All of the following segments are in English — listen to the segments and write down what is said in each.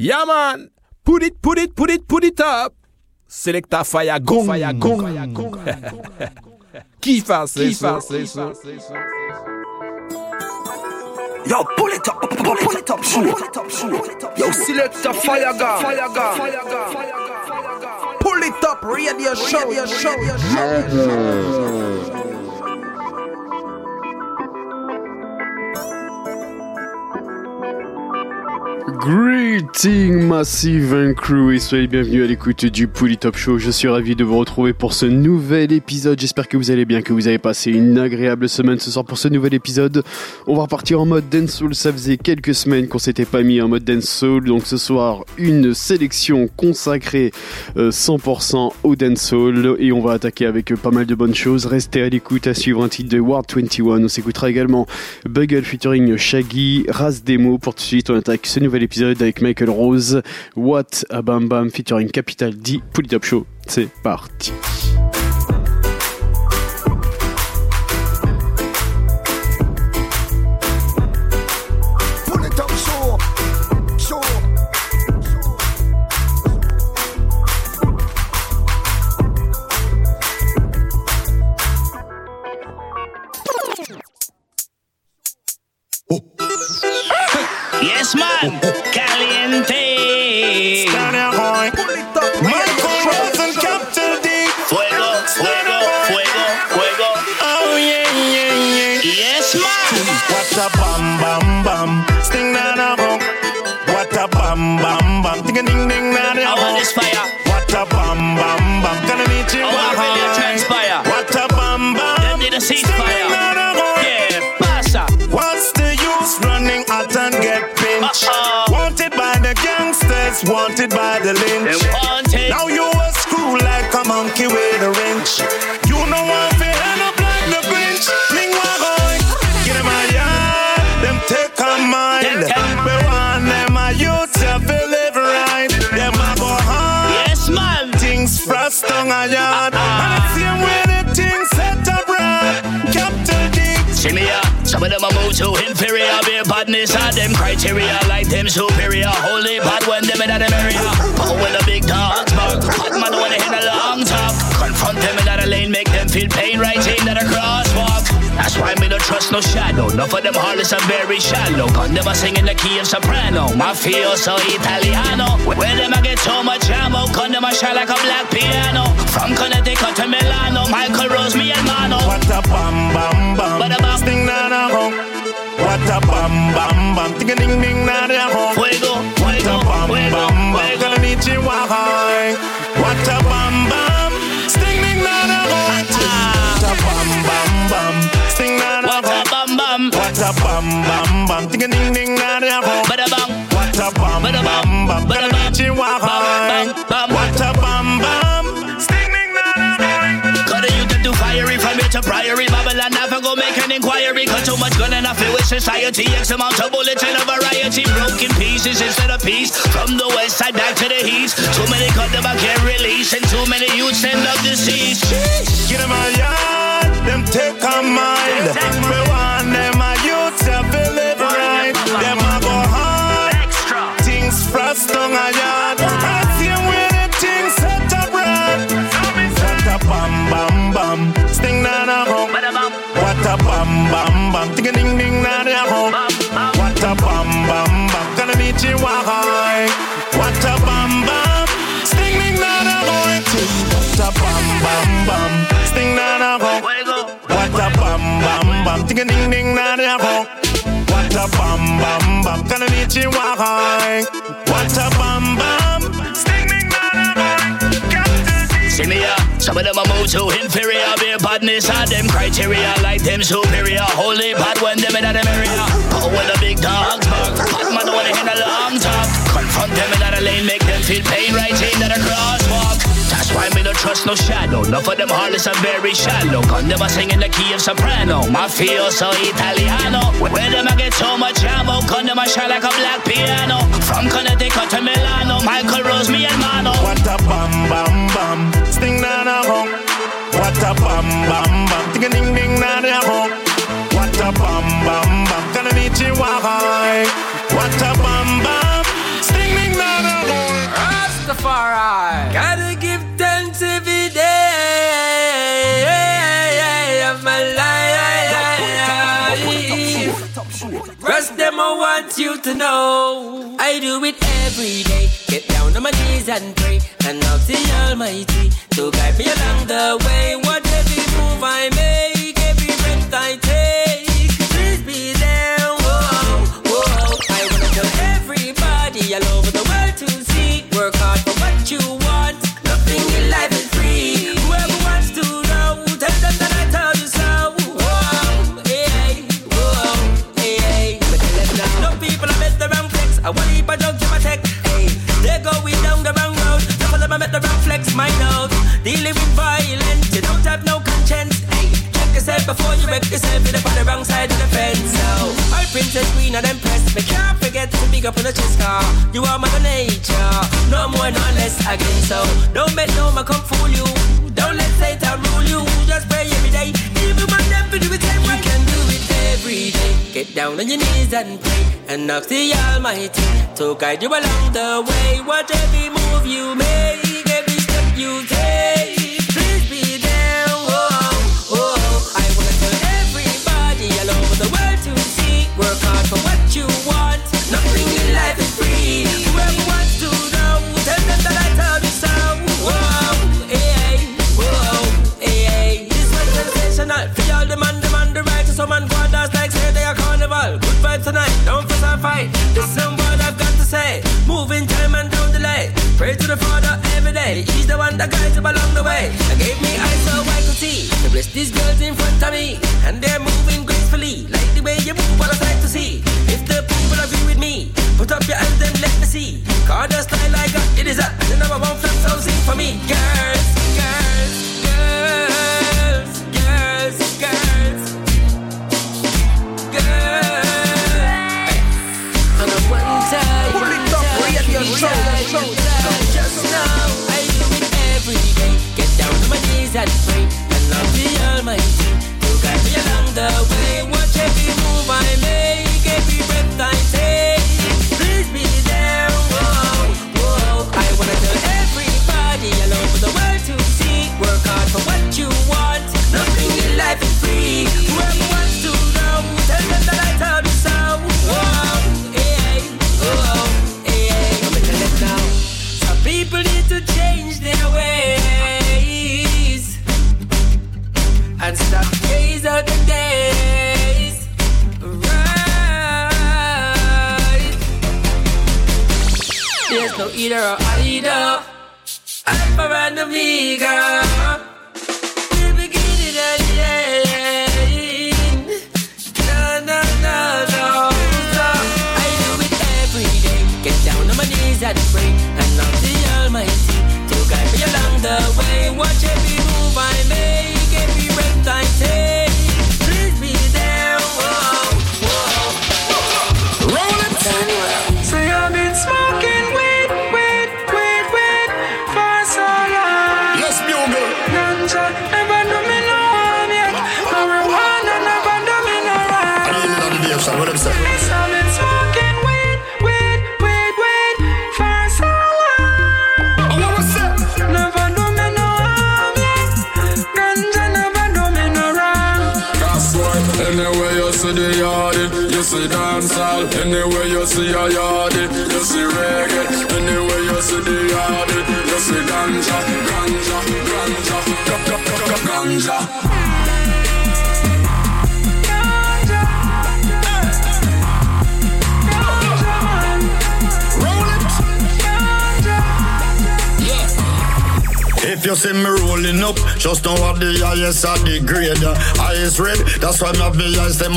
Yeah man, put it, put it, put it, put it up. Selecta fire gong, fire gong. Qui fasse ça? Yo, pull it up, pull it up, shoot. Yo, selecta fire gun, fire gun. Pull it up, radio show, radio show. Greeting Massive and Crew et soyez bienvenus à l'écoute du Pouli Top Show. Je suis ravi de vous retrouver pour ce nouvel épisode. J'espère que vous allez bien, que vous avez passé une agréable semaine ce soir pour ce nouvel épisode. On va repartir en mode dancehall. Ça faisait quelques semaines qu'on s'était pas mis en mode dancehall. Donc ce soir, une sélection consacrée 100% euh, au dancehall et on va attaquer avec pas mal de bonnes choses. Restez à l'écoute à suivre un titre de Ward 21. On s'écoutera également Bugle featuring Shaggy, Ras Demo. Pour tout de suite, on attaque ce nouvel épisode avec Michael Rose, What a Bam Bam featuring Capital D, Top Show. C'est parti. Yes, man. Caliente. Michael Rose and Captain D. Fuego, fuego, fuego, fuego. Oh, yeah, yeah, yeah. Yes, man. What a bam, bam, bam. Sting na na. What a bam, bam, bam. Ding ding ding na na I want this fire. What a bam, bam, bam. Gonna need you. I want to transpire. What a bam, bam. Need a ceasefire. Pinched? Uh-oh. Wanted by the gangsters, wanted by the lynch. Now you a screw like a monkey with a wrench. You know I'm end up like the Grinch. Ling going, get in my yard, them take a mind. We want them a youth to live right. Them a go hard, Yes, man. things frost on a yard. Uh-uh. Some them a move to inferior, be badness and them criteria like them superior. Holy bad when them in them area. But when the big dogs bark, hot man when they hit a long talk. Confront them in that lane, make them feel pain right in that crosswalk. That's why me don't trust no shadow. Enough of them heartless are very shallow. Gun them a singing the key of soprano. Mafioso Italiano. Where them a get so much ammo. Gun them a shine like a black piano. From Connecticut to Milano. Michael Rose, me and Mano. What a bam bam bam. Bada bam. Sting na na home. What a bam bam bam. Ding a ding ding na na home. Fuego, What a fuego, bam fuego, bam bam. fuego. A bam bam bam. Ding a ding ding na na home. bada bang, What a bam Bada bam, bam bam. bada bam, need you high. bam, bam. What a bam bam. Sting ding na na. Cut the youth to fiery from here to priory. Babylon never go make an inquiry. Cut too much gun and I feel with society. X amount of bullets and a variety. Broken pieces instead of peace. From the west side back to the east. Too many cut them I can't release. And too many youths end up deceased. Get in my yard, them take a mind. We want them yard. I see where the things set up right. What a bam bam bam, sting na na home. What a bam bam bam, ding a ding ding na na bam. What a bam bam bam, gonna meet you high. What a bam bam, sting ding na na home. What a bam bam bam, sting na na home. What a bam bam bam, ding a ding ding na na home. What a bam bam bam, gonna meet you high. What a bam, some of them a move to inferior, be badness and them criteria like them superior. Holy bad when them in them area. But when the big dogs bark, hot man when they hit a long talk. Confront them in that lane, make them feel pain right in that crosswalk. That's why me don't trust no shadow. Enough of them heartless are very shallow. Gun never sing in the key of soprano. Mafioso Italiano. Where them I get so much ammo. Gun them a shine like a black piano. From Connecticut to Milano. Michael Rose, me and Mano. What a bam bam bam, sting na na home. What a bam bam bam, ding a ding ding na na home. What a bam bam bam, gonna meet you high. What a bam bam, sting ding na Rastafari. Gotta give Rest them, I want you to know. I do it every day. Get down on my knees and pray. And ask the Almighty to guide me along the way. What every move I make, My nose dealing with violence. You don't have no conscience. Hey, check yourself before you wreck yourself. On the wrong side of the fence. So, all princess queen and empress. Me can't forget to big up on the chest car. You are mother nature. No more, no less again. So, don't let no man come fool you. Don't let Satan rule you. Just pray every day. Even when them do it same way. You can do it every day. Get down on your knees and pray. And ask the Almighty to guide you along the way. Watch every move you make, Pray to the Father every day. He's the one that guides you along the way. And gave me eyes so I could see. The bless these girls in front of me. And they're moving gracefully. Like the way you move, what I like to see. If the people agree with me, put up your hands and let me see. Cause the style I got, it is a the number one flat, so sing for me. Girls, girls, girls, girls, girls, girls. And a one time, Pull it up, radio show, show, my knees and love the Almighty to guide me along the way. Watch every move I make, every breath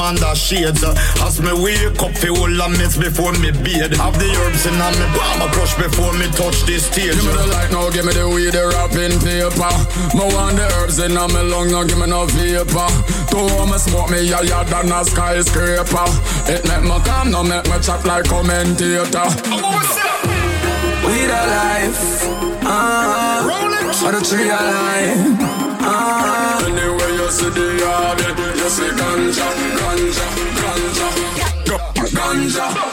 under shades. As me wake up, feel all the meds before me bathe. Have the herbs in me bomb, crush before me touch the stage. Give me the light now, give me the weed, the wrapping paper. Me want the herbs in my lung, now give me no vapor. Two me smoke me higher than a skyscraper. It make me calm, now make me chat like commentator. We the life, uh, Roll it. or the tree alive, see the yardie, you see ganja, ganja, ganja, ganja. Ganja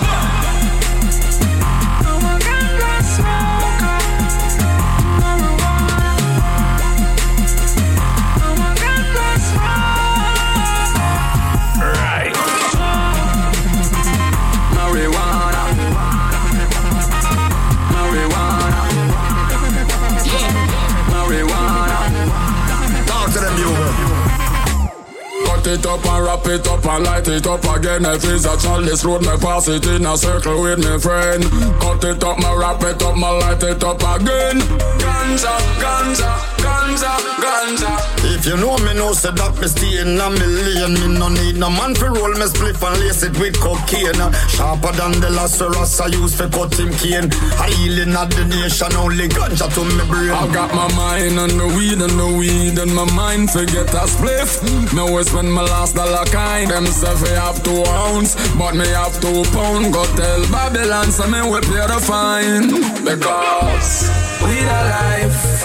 up and wrap it up and light it up again. If it's a chalice road, me pass it in a circle with me friend. Cut it up, me wrap it up, me light it up again. Ganja, ganja, ganja, ganja. If you know me, know say that me stay in a million. Me no need no man for roll me spliff and lace it with cocaine. Sharper than the Lazarus I use for cut him cane. I healing at the nation, only ganja to me brain. I got my mind on the weed and the weed and my mind forget a spliff. Me always spend my last dollar kind. Them say we have two ounce, but me have two pound. Go tell Babylon, so me we pay the fine because we the life.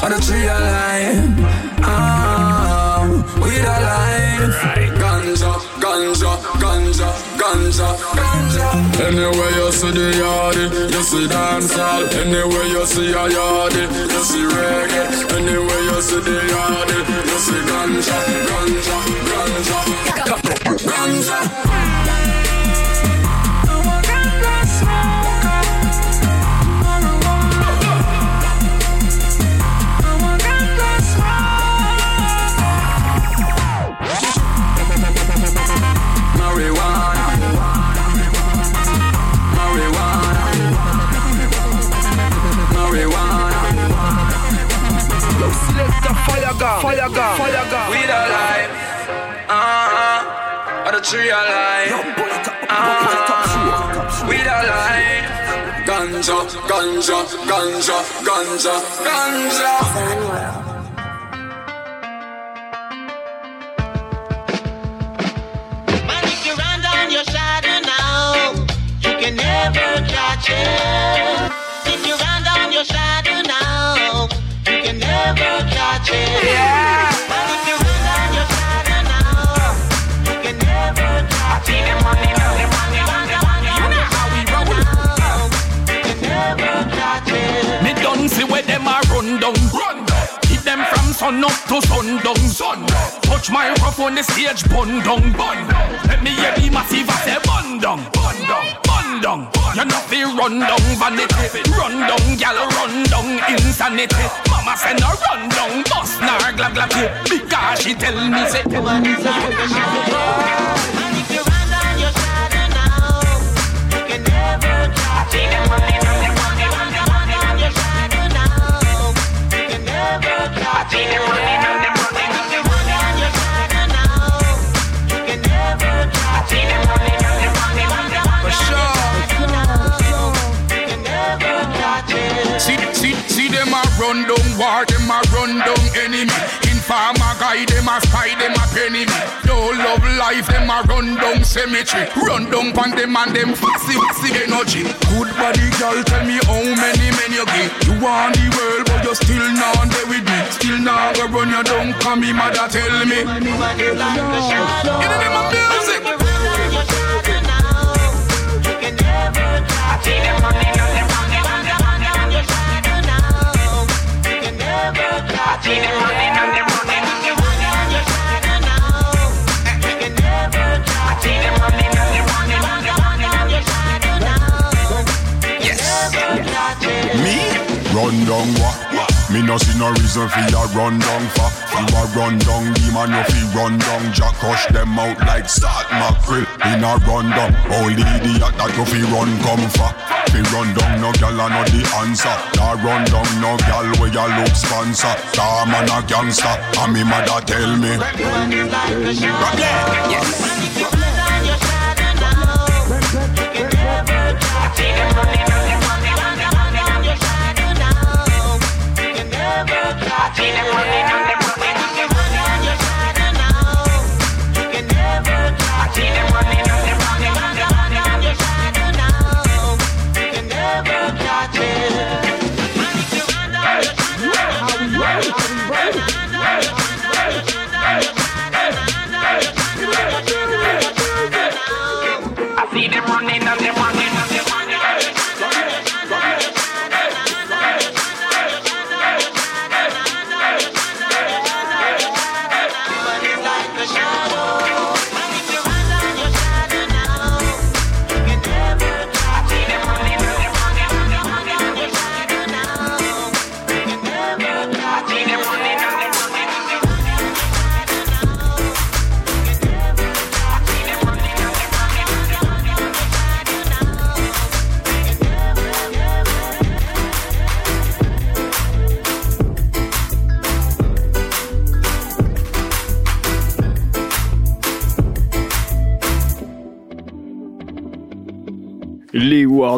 Roll the tree alive. Ah, we the life. Ganja, ganja, ganja, ganja, ganja. Anywhere you see the yardie, you see dancehall. Anywhere you see a yardie, you see reggae. Anywhere you see the yardie, you see ganja, ganja, ganja, ganja. Marijuana, Selector fire gun, fire gun, fire gun. We the life, uh-huh, or the tree alive, uh-huh, we the life. Ganja, ganja, ganja, ganja, ganja. Man, if you run sun up to sundown. Sun Touch microphone, the stage bun down. Bun down. Let me hear the massive say bun down. Bun down. Bun down. You know fi run down vanity. Run down, gal run down insanity. Mama say no run down. Bust nar glab glab. Because she tell me say. Man, if you run down your shadow now, you can never catch. See, see, see them a run down war, them a run down enemy. Informer guy, them a spy, them a penny me. Don't love life, them a run down cemetery. Run down pan them and them fussy, fussy energy. Good body girl, tell me how many men you get. You want the world, but you still not there with me. Still not go run you down, come me mother tell me. In the name of music. Me? Run down what? Me no see no reason for ya run down for You a run down demon, you fi run down. Jack crush them out like salt mackerel In a run down, only idiot that you fi run come for Fi run down no gal a no the answer. Nah run down no gal where ya look sponsor. Nah man a gangster, and me mother tell me what they do.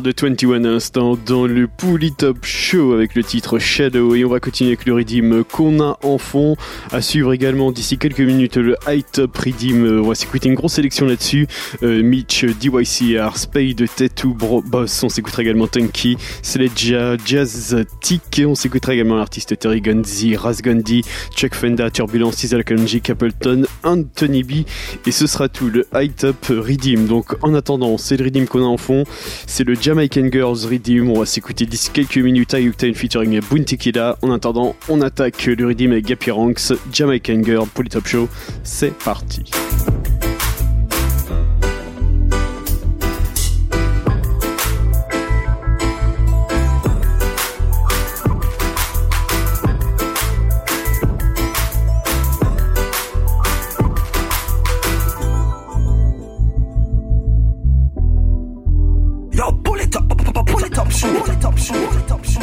Ward 21 instants dans le Pouli Top Show avec le titre Shadow et on va continuer avec le Redeem qu'on a en fond. À suivre également d'ici quelques minutes le High Top Redeem. On va s'écouter une grosse sélection là-dessus. Euh, Mitch, DYCR, Spade, Tattoo, Bro Boss. On s'écoutera également Tunky, Sledja, Jazz Tick. On s'écoutera également l'artiste Terry Gunzy, Raz Gundy, Chuck Fenda, Turbulence, Cesar Kalonji, Capleton, Anthony B. Et ce sera tout le High Top Redeem. Donc en attendant, c'est le Redeem qu'on a en fond. C'est le Jamaican Girls Redeem. On va s'écouter d'ici quelques minutes à Octane featuring Bounty Killa. En attendant, on attaque le Redeem avec Jamaican Girl pour Top Show. C'est parti. It up,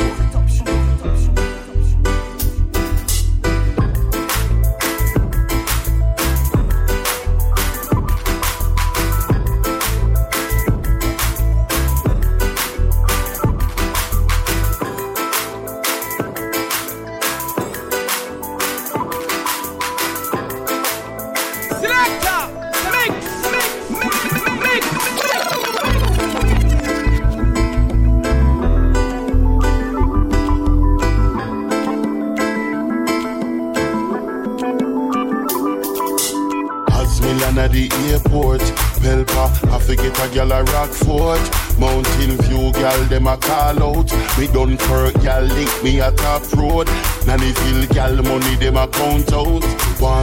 a Rockfort. Mountain View gal, them a call out. Me Dunkirk gal link me a top road. Nannyville gal money them a count out.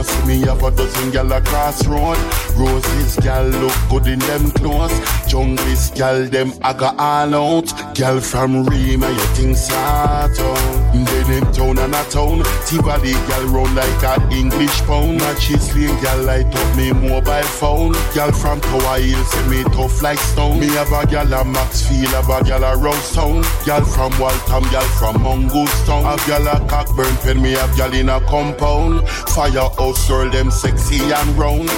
See me have a dozen gal a crossroad. Roses gal look good in them clothes. Junglist gal them a go all out. Gal from Rima you think sort out. Then in town and a town. Tivoli gal round like a English pound. Matches lane gal light up me mobile phone. Gal from Tower Hill say me tough like stone. Me have a gal a Maxfield, have a gal a Rose. Gal from Waltham, gal from Mongoose. A gal a Cockburn pen, me have gal in a compound. Firehouse girl, them sexy and round.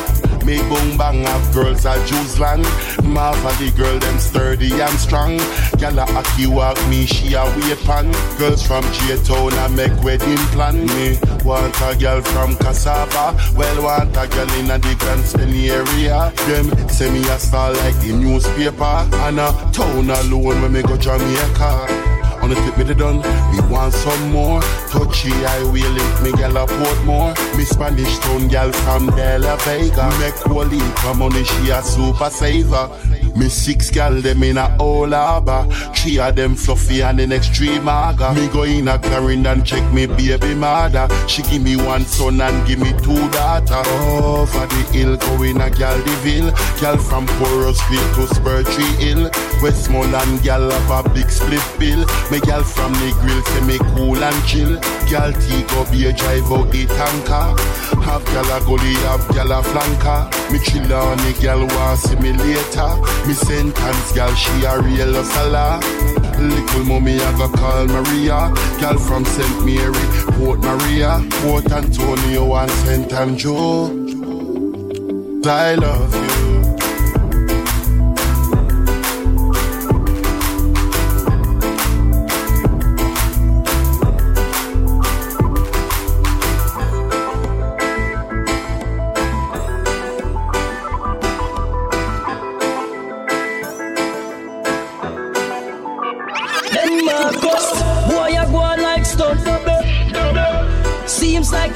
Me boom bang have girls at Jews land. Marva the girl them sturdy and strong. Gal a aki walk me she a wait pan. Girls from J Town a make wedding plan. Me want a girl from Cassava. Well want a girl in a the Grand Steny area. Them say me a star like the newspaper. And a town alone when me go Jamaica. On the tip me the done, me want some more. Touchy highway link me gal a Portmore. Me Spanish town gal from De La Vega. Make Wally come money she a super saver. Me six gal them in a all harbor. Three of them fluffy and the next three maga. Me go in a Clarendon check me baby mother. She give me one son and give me two daughter. Over the hill going a gal the ville. Gal from Poro Street to Spur Tree Hill. Westmoreland gal have a big split bill. Me gal from the grill say me cool and chill. Gal T go be a drive out the tanker. Have gal a gully, have gal a flanker. Me chill on the gal want see me later. Me sentence gal she a real hustler. Little mommy I go call Maria. Gal from St. Mary, Port Maria, Port Antonio and St. Andrew. I love you.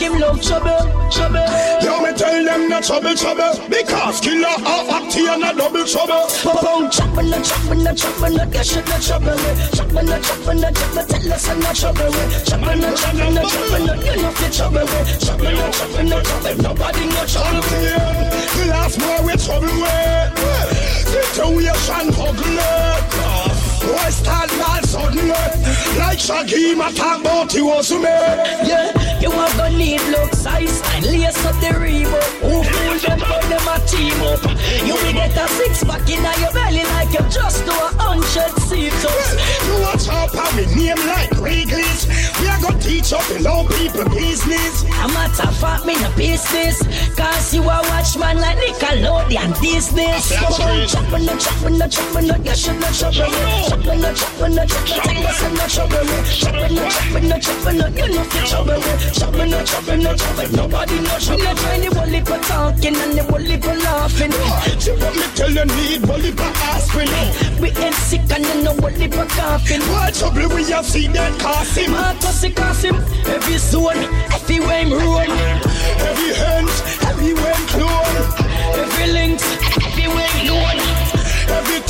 Him love trouble, trouble. Yo, me tell them not trouble, trouble Because killer half acty and a double trouble Pop-on, chopper, no chopper, no chopper, no dash, no trouble. Chopper, no chopper, no chopper, tell us I'm not trouble. Chopper, no chopper, no chopper, no you know fit trouble. Chopper, no chopper, no chopper, nobody no trouble. The last boy we trouble with Situation ugly Boy start bad suddenly Like Shaggy, my talk about you was me Yeah, you are gonna need look size and lace up the Reebok. Who fool them for them a team up? You will get a six pack in your belly like you just do a hundred sit-ups. You watch out for me name like Wrigley's We are gonna teach trouble on people business. I'm a tough up me no business. Cause you a watchman like Nickelodeon business. Chop no chop no chop no you should not trouble me. Chop chop when I chop when I chop when I chop when I chop when I chop when you know fi chop when I chop when I chop when nobody no chop. Me trying the whole heap talking and the whole laughing. You want me tell you need whole heap aspirin. We ain't sick and you know whole heap coughing. What trouble we have seen that it. Every zone. Every. Every known.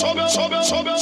sobe, sobe, sobe.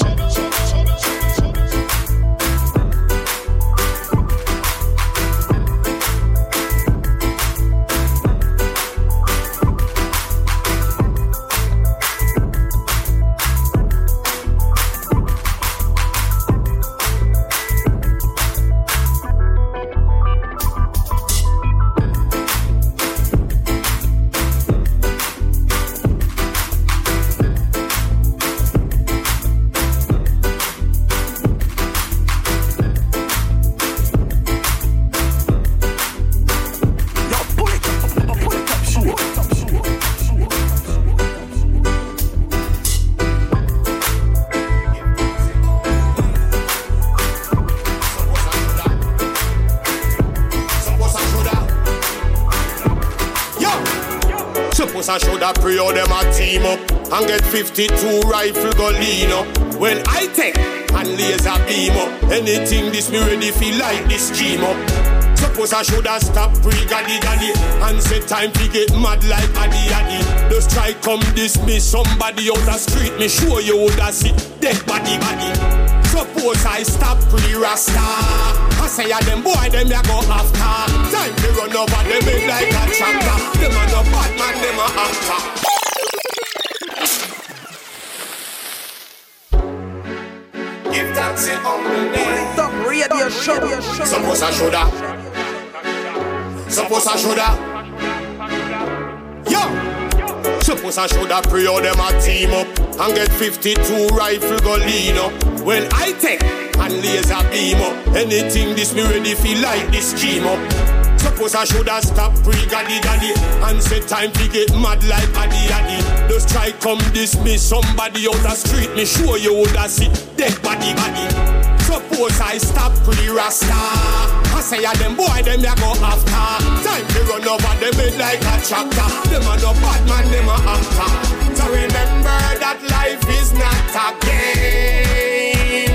52 rifle go lean up. Well, I take and laser beam up. Anything this me ready feel like this scheme up. Suppose I shoulda stop pre gaddy gaddy and say time to get mad like addy addy. Just try come dismiss somebody out the street. Me sure you woulda see dead body body. Suppose I stop pre rasta. I say a them boy them ya go after. Time to run over them like a tractor. Them a no bad man, them a actor. Give on the day. Top radio show. Suppose I shoulda. Suppose I shoulda. Yo. Suppose I shoulda pray all them a team up and get 52 rifle go lean up. Well, I take and laser beam up. Anything this me ready feel like this scheme up. Suppose I shoulda stop pre gaddy gaddy and say time to get mad like addy addy. Just try come dismiss somebody out the street. Me sure you woulda see dead body body. Suppose I stop pre rasta. I say a them boy them ya go after. Time to run over them head like a tractor. Them a no bad man, them a actor. So remember that life is not a game.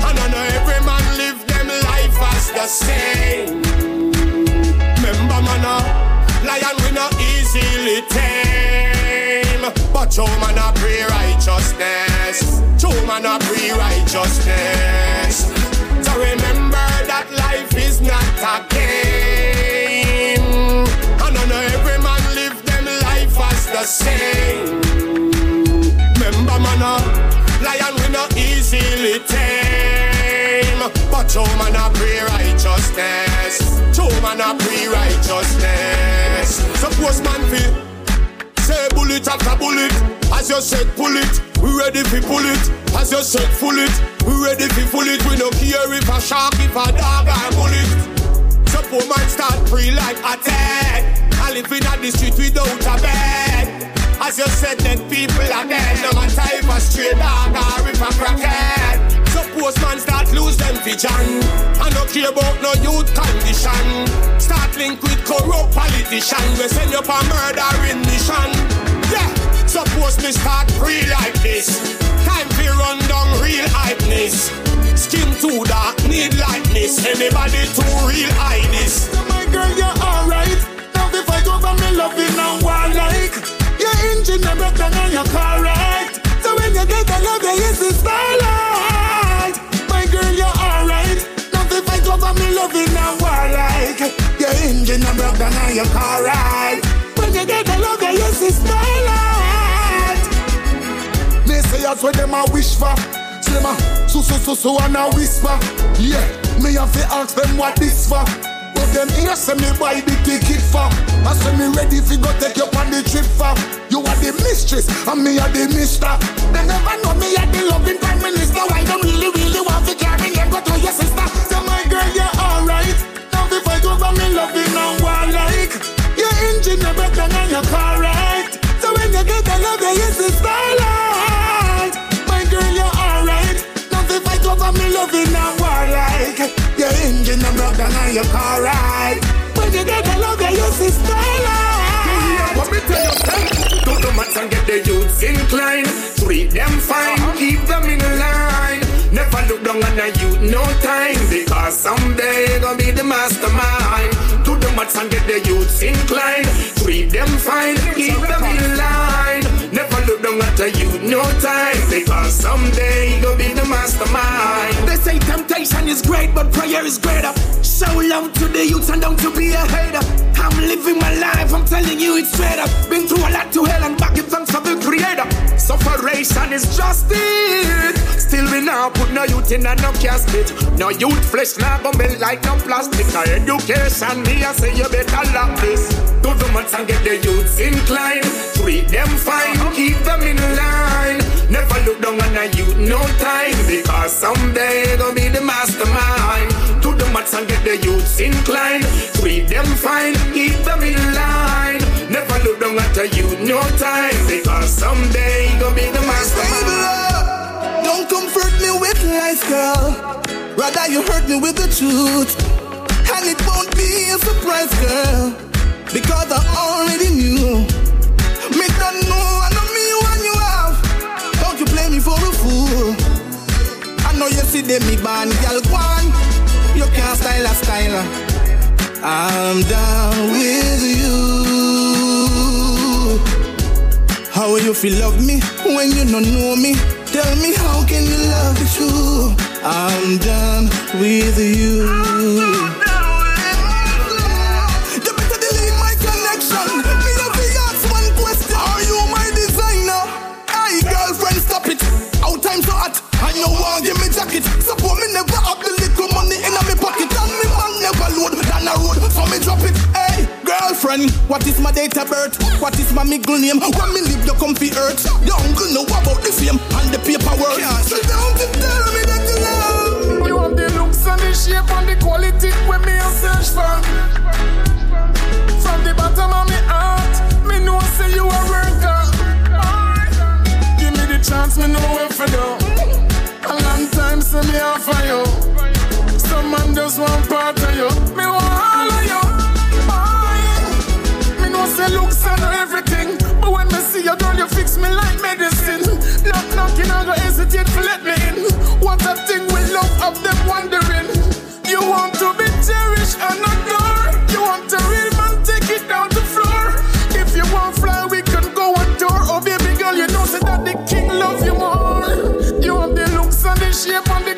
And I know every man live them life as the same. Remember man, uh, lion we not easily tame. But show man a pray righteousness. Show man a pray righteousness. So remember that life is not a game. And I know every man live them life as the same. Remember man, uh, lion we not easily tame. But show man a pray righteousness. Show man a pray righteousness. Suppose man feel Say bullet after bullet, as you said pull it. We ready fi pull it, as you said full it. We ready fi full it. We no care if a shark, if a dog or bullet. So poor man start free like a tag. I live in the street without a bed. As you said, that people are dead. No matter if a stray dog or if a crackhead postman start lose them vision. I no care about no youth condition. Start link with corrupt politician. We send you for a murdering mission. Yeah, suppose me start free like this. Time to run down real hypeness. Skin too dark, need lightness. Anybody too real highness. So my girl, you're alright. Now if I go for me loving and war like your engine, I'm better than your car right. So when you get another, yes, it's starlight. Over me loving and warlike. Your engine a broke down and you're alright. When you get the love, you use the starlight. They say that's what them a wish for. A so so so so and a whisper. Yeah, me have to ask them what this for. But them here say me buy the ticket for. I say me ready fi go take you on the trip for. You are the mistress and me are the mister. They never know me are the loving prime minister. Why them really really want to carry to your sister? Say my girl you're alright. If I go over me loving and warlike. Your engine a broke down and you're correct. So when you get the love, you use the starlight. My girl, you're alright. Fight over me loving and warlike. Your engine a. When you get the love, you use the starlight. Me tell you, do the and get the youths inclined. Treat them fine, keep them in line. Down on a youth, no time. Because someday gonna be the mastermind. Do the maths and get the youths inclined. Treat them fine, keep them in line. Never look down at a youth, no time. Because someday gonna be the mastermind. They say temptation is great, but prayer is greater. Show love to the youths and don't to be a hater. I'm living my life, I'm telling you it's straight up. Been through a lot to hell and back in thanks for the creator. Sufferation is just it. Still we now put no youth in a no casket. No youth flesh now go melt like no plastic. No education, me I say you better lock this. Maths and get the youths inclined. Treat them fine, keep them in line. Never look down on a youth, no time. Because someday gonna be the mastermind. Do the maths and get the youths inclined. Treat them fine, keep them in line. Never look down at a youth, no time. Someday gonna be the mastermind. Don't comfort me with lies, girl. Rather, you hurt me with the truth. And it won't be a surprise, girl. Because I already knew. Me don't know, I know me when you have. Don't you play me for a fool. I know you see them, me band, girl, one. You can't style a styler. I'm down with you. How you feel love me when you don't know me? Tell me how can you love the true? I'm done with you. You better delete my connection. Me ask one question. Are you my designer? Hey girlfriend, stop it. Out time so hot. Want give me jacket. Support me never have the little money in my pocket. And never load. So me drop it. Hey girlfriend, what is my date of birth? What is my middle name? When me leave the comfy earth, the uncle know about the fame and the paperwork. So don't you tell me that you love. You have the looks and the shape and the quality when me a search for. From the bottom of me heart, me know say you a worker. Give me the chance, me know where for do. A long time say me offer you. Some man just want part of you. Me want me like medicine. Knock knocking, I go hesitate to let me in. What a thing we love of them wondering. You want to be cherished and adored. You want a real man, take it down to floor. If you want fly, we can go on tour. Oh baby girl, you know say that the king love you more. You have the looks and the shape and the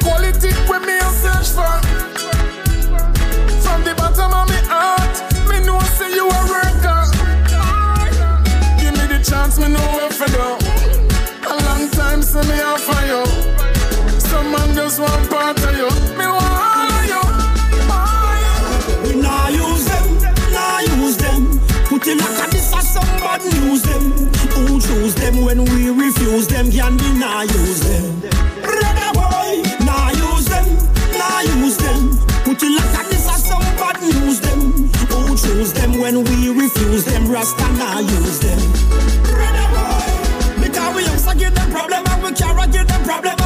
them when we refuse them? Can we nah use them? Brother boy, nah use them, nah use them. Put it like this or somebody use them. Who choose them when we refuse them? Rasta nah use them. Brother boy, because we also give them problem and we carry give them problem.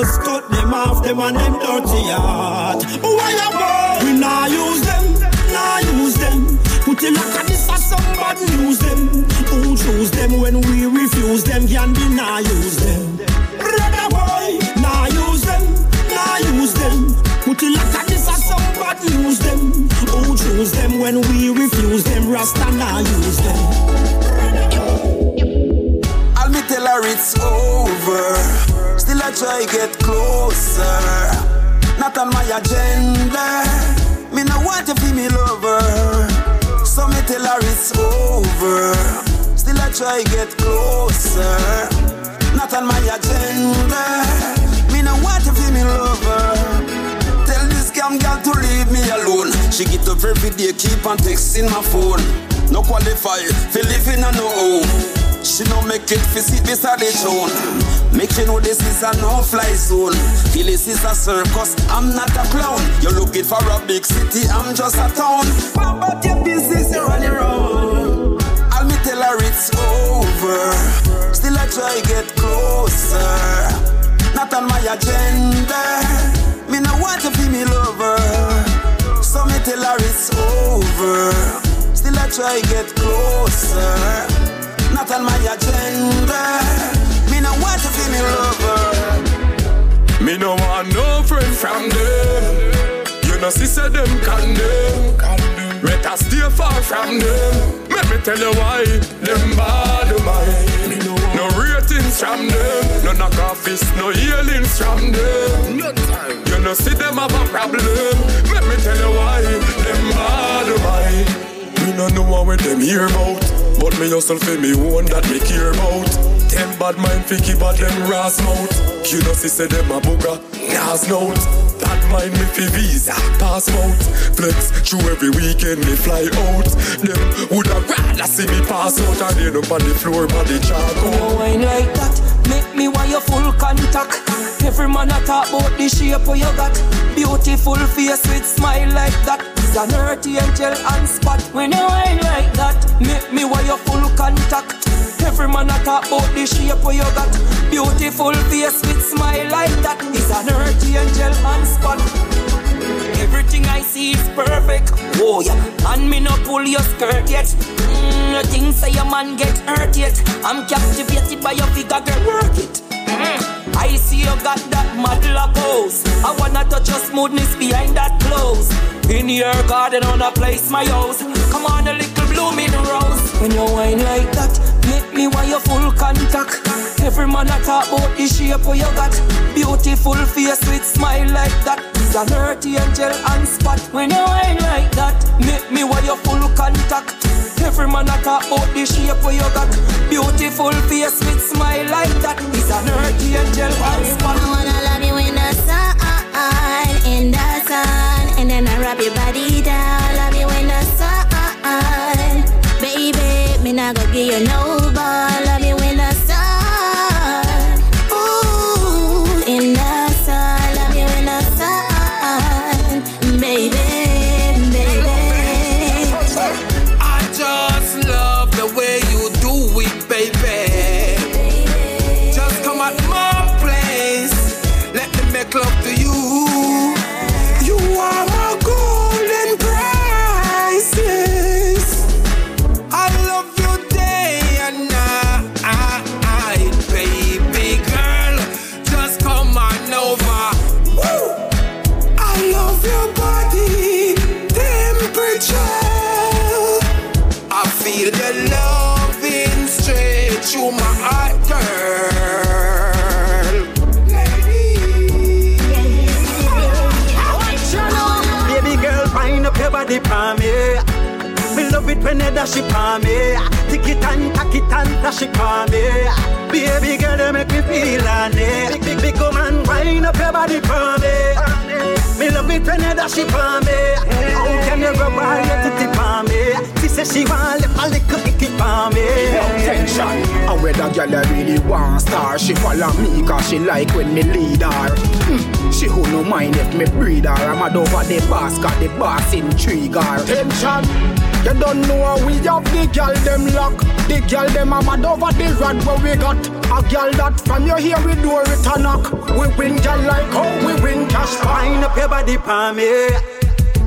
Just cut them off. Them and them dirty heart. Why you boy? We nah use them, nah use them. Put it like a this or somebody use them. Who choose them when we refuse them, can deny use them. Brother boy, nah use them, nah use them. Put it like a this or some bad news them. Who choose them when we refuse them? Rasta nah use them. I'll me tell her it's over. Still I try get closer. Not on my agenda. Me no want to be me lover. So me tell her it's over. Still I try get closer. Not on my agenda. Me no want to be me lover. Tell this scam girl to leave me alone. She get up every day, keep on texting my phone. No qualify, fi living on no home. She no make it fi sit beside the throne. Make you know this is a no-fly zone. Feel this is a circus, I'm not a clown. You're looking for a big city, I'm just a town. What about your business you running around? I'll me tell her it's over. Still I try get closer. Not on my agenda. Me no want to be me lover. So me tell her it's over. Still I try get closer. Not on my agenda. Me no want to be me lover. Me no want no friend from them. You know, sister them condemn. Better stay far from them. Let me tell you why. Them bad mind. No ratings from them. No knock off no healings from them. You know, see them have a problem. Let me tell you why. Them bad mind. Me no know what them hear about. But me hustle for me own that me care about. Them bad mind fi keep a them ras mouth. You know see say them a booger, gas note. Bad mind me fi visa, passport. Flex through every weekend me fly out. Them woulda rather see me pass out and end up on the floor by the charcoal. No wine like that, make me want your full contact. Every man a talk about the shape of you got. Beautiful face with smile like that. An earthy angel and spot. When you wine like that, make me want your full contact. Every man a talk about the shape of you got. Beautiful face with smile like that. Is an earthy angel and spot. Everything I see is perfect. Oh yeah, and me no pull your skirt yet. Mm, thing say your man get hurt yet. I'm captivated by your figure, girl, work it. Mm. I see you got that model pose. I wanna touch your smoothness behind that clothes. In your garden, I wanna place my house. Come on, a little blooming rose. When you whine like that, me want your full contact. Every man a talk about the shape of you got. Beautiful face with smile like that. Is an earthy angel and spot. When you whine like that, make me want your full contact. Every man a talk about the shape of you got. Beautiful face with smile like that. Is an earthy angel and spot. I wanna love you in the sun, in the sun, and then I rub your body down. Love you in the sun, baby. Me not gonna give you no it when it for me. Tick it and tack it and dash it for me. Baby girl, you make me feel on it. Big, big, big woman, wind up your body for me. Me love it when you dash it for me. How can you rub all your titty for me? She say she want lift a little kicky for me. No tension. And whether girl you really want star, she follow me cause she like when me lead her. Hmm. She who no mind if me breed her. I'm mad over the boss, got the boss intrigue her. Tension. You don't know we have the girl them lock. The girl them a mad over the rod where we got. A girl that from your here we do it a knock. We win girl like how we win cash fine. Wind up your body for me.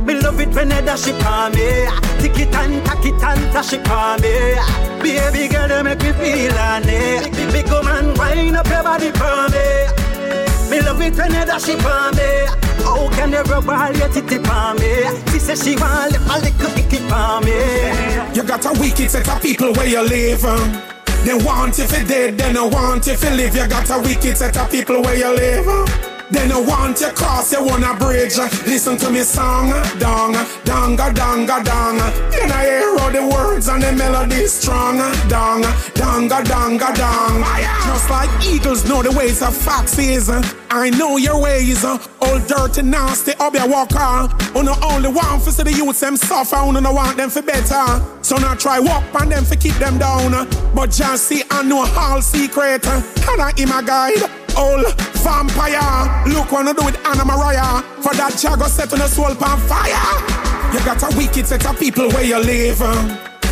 Me love it when they dash it me. Tick it and tack it and flash it on me. Baby girl, you make me feel on it. Big woman, wind up your body for me. Me love it when you dash it me. How can you rub all your titty on me? She says she want a little kicky on me. You got a wicked set of people where you live. They want you for dead, they don't want you for live. You got a wicked set of people where you live. They don't want you cross, you wanna bridge. Listen to me song, dong, donga, donga, dong. You know hear all the words and the melody strong, dong, donga, donga, dong. Just like eagles know the ways of foxes. I know your ways, all dirty, nasty, up your walker. Oh, uno only want for see the youths them suffer, oh, uno no want them for better. So now try walk on them for keep them down. But just see I know all secret, and I am a guide. Old vampire, look what I do with Anna Maria. For that jago set on a soul on fire. You got a wicked set of people where you live.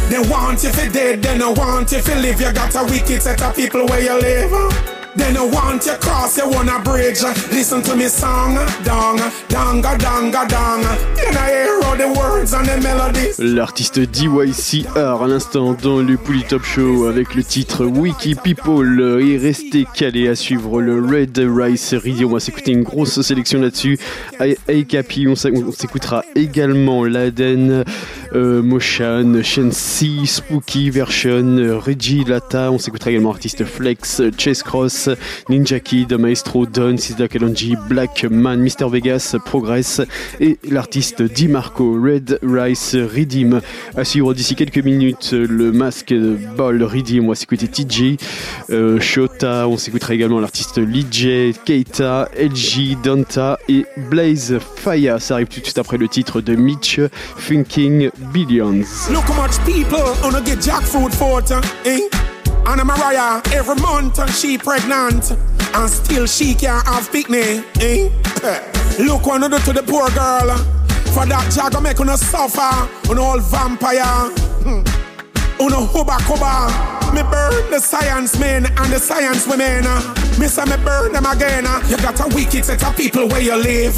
They want you for dead, they don't want you for live. You got a wicked set of people where you live. They want you cross, bridge. Listen to song, hear all the words and the melodies. L'artiste DYCR à l'instant dans le Pouli Top Show avec le titre Wiki People et restez calé à suivre le Red Rice Radio. On va s'écouter une grosse sélection là-dessus. Aikapi, on s'é- on s'écoutera également Laden, euh, Motion, Shensi, Spooky Version, Reggie Lata. On s'écoutera également artiste Flex, Chase Cross, Ninja Kid, Maestro, Don, Sisda Kalonji, Black Man, Mr Vegas, Progress et l'artiste Di Marco, Red Rice Redeem. À suivre d'ici quelques minutes le masque Ball Redeem. On va s'écouter TJ, euh, Shota. On s'écoutera également l'artiste Lee Keita, LG, Danta et Blaze Faya. Ça arrive tout de suite après le titre de Mitch, Thinking Billions. Look how much people wanna get jackfruit for eh? Anna Mariah, every month she pregnant. And still she can't have picnic, eh? Look what I do to the poor girl. For that jago make una suffer, un old vampire. Hmm. Uno huba kuba. Me burn the science men and the science women. Me say me burn them again. You got a wicked set of people where you live.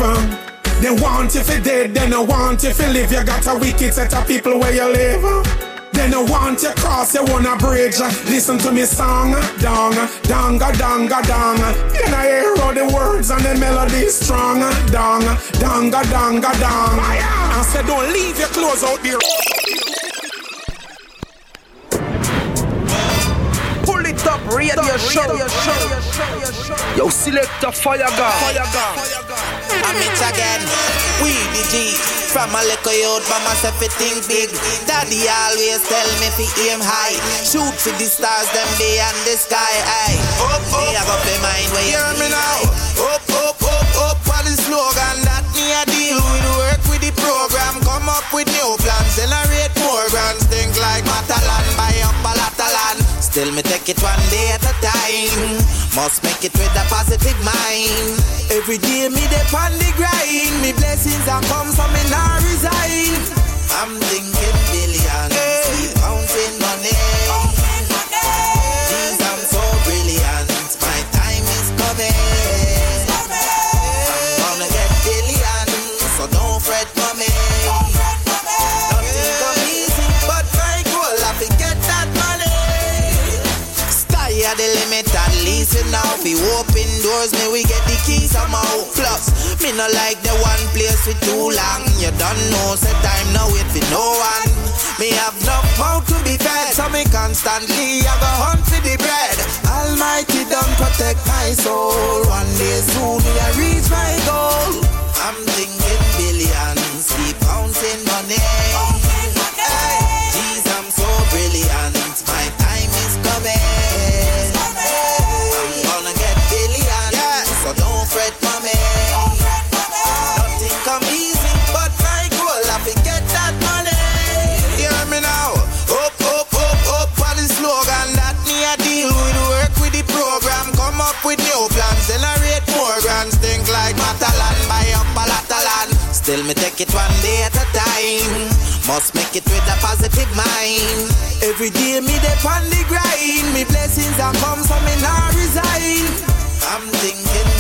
They want if you dead, they don't want if you live. You got a wicked set of people where you live. They don't want you cross, you wanna bridge. Listen to me song, dong, donga, donga, dong. You know hear all the words and the melody strong, dong, donga, donga, dong. I said don't leave your clothes out there. Radio show. Yo, select a fire gun. I'm it again. We the G. From a little youth, but myself it think big. Daddy always tell me fi aim high. Shoot for the stars, them beyond the sky. Aye. Up, up. Me I got my mind where hear me now. Up, up, up, up. What the slogan that me a deal with? Work with the program. Come up with new plans. Generate more grants. Think like Matalan. Still me take it one day at a time. Must make it with a positive mind. Every day me dey on the grind. Me blessings are come so me not resign. I'm thinking we now fi open doors, me we get the keys somehow. Plus, me no like the one place for too long. You don't know, say time now wait for no one. Me have no mouth to be fed, so me constantly I go hunt for the bread. Almighty don't protect my soul. One day soon I reach my goal. I'm thinking billions, keep counting money. Still me take it one day at a time. Must make it with a positive mind. Every day me dey on the grind. Me blessings are come, so me not resign. I'm thinking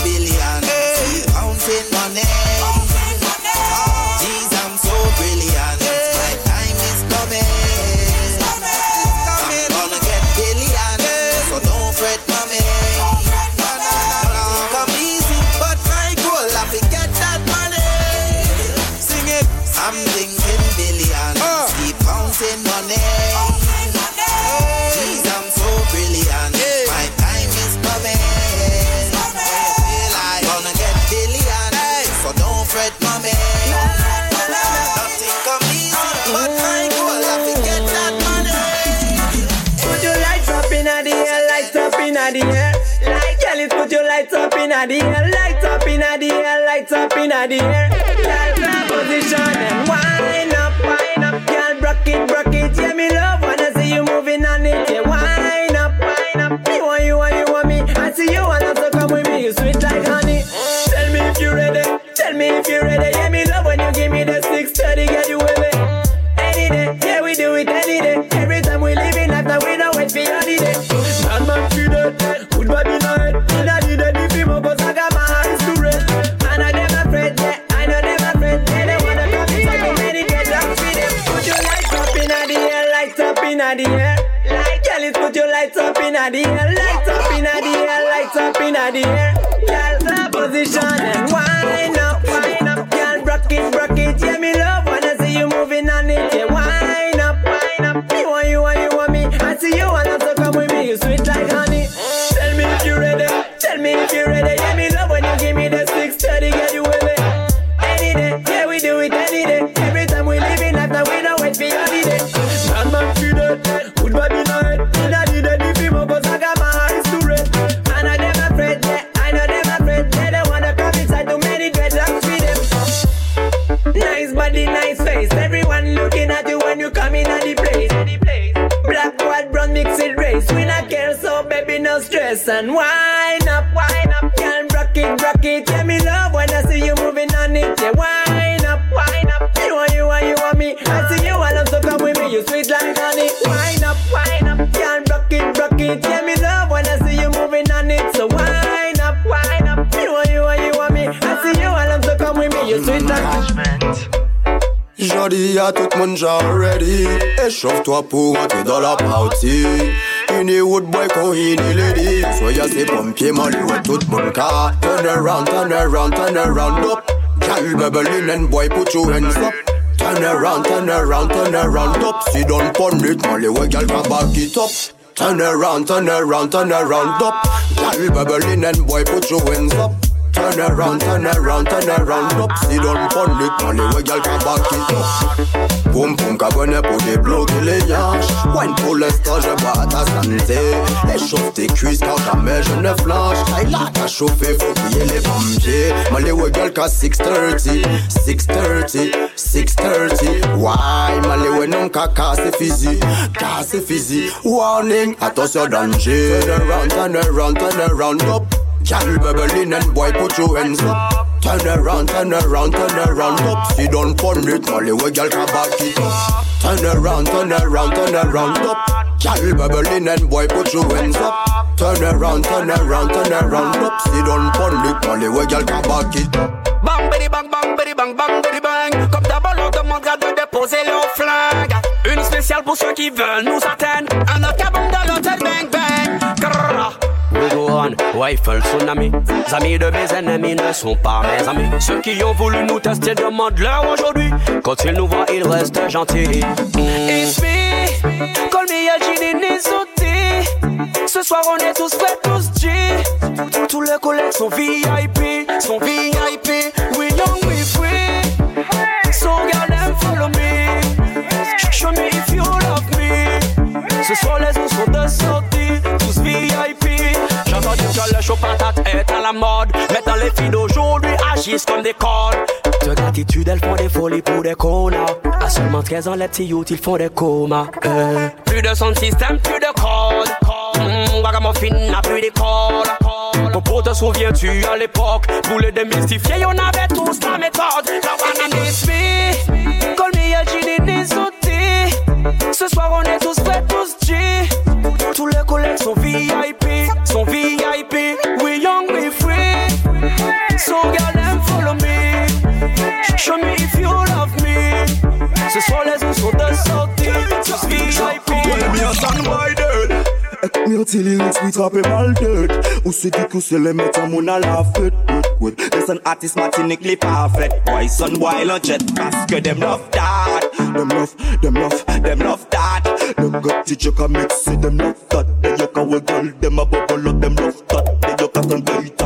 the air, lights up in the air, lights up in the air. Girl, grab position eh? Échauffe-toi pour entrer dans la party Ini wood boy ini lady Soyez ces pompiers molly ouais tout le monde car Turn around, turn around, turn around up. Gal bubbling and boy put your hands up. Turn around, turn around, turn around up. See don't pon it molly ouais gal can back it up Turn around, turn around, turn around up. Gal bubbling and boy put your hands up Turn around, turn around, turn around. Up See don't pon it molly ouais gal can back it up Poum poum cabonnet pour débloquer les yanches Wine pour l'instant je bois à ta santé Échauffe tes cuisses car jamais je ne flanche Aïe là t'as chauffé faut crier les pompiers Molly ouais gal qu'à 6.30 6.30 6.30 Why Molly ouais non caca c'est physique c'est physique Warning attention danger Turn around, turn around, turn around. Up Gal bubbling and boy put your hands up. Turn around, turn around, turn around up. See don't pon it, molly where gal can back it up. Turn around, turn around, turn around up. Gal bubbling and boy put your hands up. Turn around, turn around, turn around up. See don't pon it, molly where gal can back it up. Bang, bidi bang, bang, bidi bang, bang, bidi bang. Comme d'abord, on demandera de déposer leurs flingues. Une spéciale pour ceux qui veulent nous atteindre. Go on, rifle tsunami. Amis de mes ennemis ne sont pas mes amis. Ceux qui ont voulu nous tester demandent-leur aujourd'hui. Quand ils nous voient, ils restent gentils. It's me, call me Nizuti. Ce soir, on est tous prêts, tous G. Tous les collègues sont VIP, sont VIP. We young, we free. So, girl, them follow me. Show me if you love me. Ce soir, les os sont de sortie, entendu que le show patate est à la mode. Maintenant, les filles d'aujourd'hui agissent comme des cordes. De gratitude, elles font des folies pour des connards. À seulement 13 ans, les petits youths, ils font des comas. Euh. Plus de son système, plus de code. Mmh, Ragamuffin n'a plus d'école. Popo, te souviens-tu à l'époque Pour les démystifier, on avait tous la méthode. La one miss me, call me. Ce soir, on est tous So, girl, them follow me. Show me if you love me. Ce soir, les os sont de sortie, VIP. Well, me a stand by there. Eh, me Dirty lyrics, we top him all dirt Ou se di kou se le met an moun a la fet Wet, wet Listen artist Martinique parfait Boy son boy lan jet Paske dem love that Dem love, dem love, dem love that Le gars teacher ka mix it, dem love that They yo ka we girl, dem a up, dem love that They yo ka dem love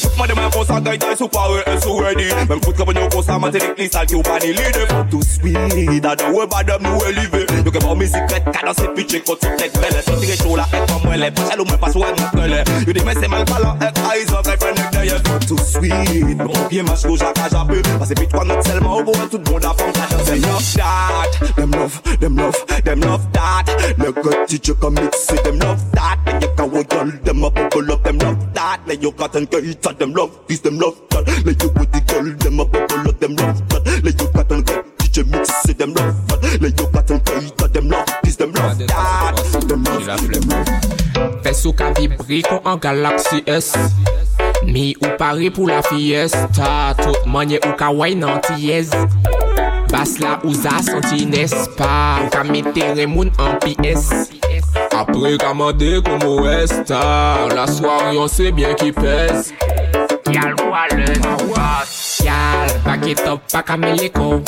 Fout man dem an konsa gay tay sou power and sou ready. Mem fout kapon yon konsa Martinique li sal ki ou pa ni lide Too sweet, Da we bad dem nou elive Yo ke bon music ret, kada se pitche kot sou tek bele Si tire chou la ek pa mwele, pa chal ou mwen pas ou ek mwen kwele Yo di men se mal pala ek eyes up like friend ek deye Too sweet, bon piye mas kou jaka jape Pase pit kwa not selman ou pou tout moun da fon ka danse Dem love that, dem love, dem love, dem love that. Le gars teacher ka mix it, dem love that. They yo ka we girl, dem a bubble up, dem love that. They yo ka tan gaita, dem love this, dem love that. Le yo with the girl, dem a bubble up, dem love that. Le yo ka tan gaita teacher mix it, dem love that. Le yo ka tan gaita, dem love this, dem love that. Dem love, dem love sou ka vibri kon an galaksi es. Mi ou pari pou la fiesta Tout manye ou ka way nan tiyez. Bas la ou za santi nespa Ou ka metere moun an piyes Apre kamande komo esta La swari on se bien ki pes Yal wale Yal baket up baka me leko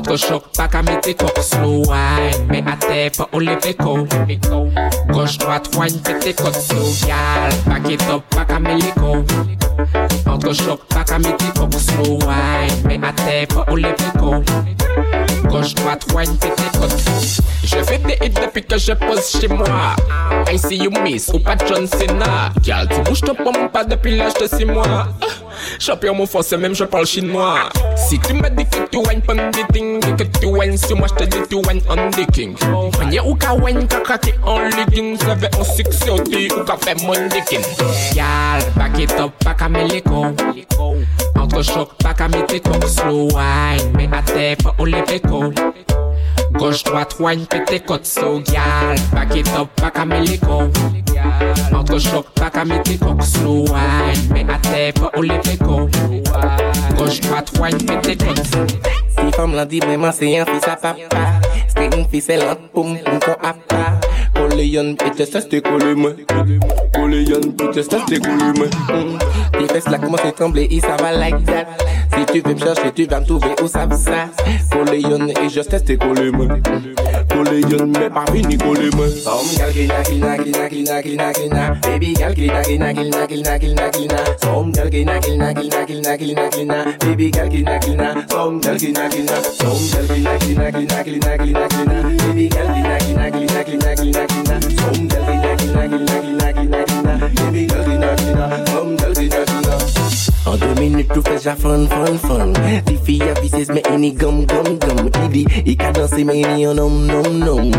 Entre choc, pa ka mete kok Slow wine, me a te pa ou leve ko Gauche, droite, wine, pete kot slow Yal Back it up, pa ka meleko Entre choc, pa ka mete kok Slow wine, me a te pa ou leve ko Gauche, droite, wine, pete kot Je fais des hits depuis que je pose chez moi. I see you miss ou pas John Cena. Gal, tu bouges ton pomme pas depuis l'âge de 6 mois. Champion mon français même je parle chinois. Si tu me dis que tu wine pon des things Que tu wine sur moi je te dis tu on the king. Manière ou ka wine ka craquer en leggings Avec un succès au dit ou ka fait mon Gal, back it up, pas ka meleko Entre choc, pas ka mette coq Slow wine, mais à terre pas au lever Gauche, droite, wine, pete kot so Gal, back it up, pa ka meliko Entre choc, pa ka mette kok Slow wine, mais à terre pas au lever ko Gauche, droite, wine, pete kot Si femme la dit vraiment c'est un fils à papa C'est une fille c'est lente poum poum qu'on a pas Kole yon pite sa ste kole moi Kole yon pite sa ste kole moi Tes fesses là commencent à trembler et ça va like that. Si tu veux me chercher tu vas me trouver où ça va. Kole yon et je teste kole moi Kole yon mais pas fini kole moi Some gal kina kina kina kina kina kina Baby gal kina kina kina kina kina kina Some gal kina kina kina kina kina kina Baby gal kina kina Some gal kina kina Some gal kina kina kina kina kina kina Baby gal kina kina kina kina kina kina Some gal kina kina kina kina kina kina Baby gal kina kina Some gal kina kina En deux minutes tout fait ja fun fun fun Ti filles avisses mais ini gum gum gum Idi, i ka danser mais ini en nom nom nom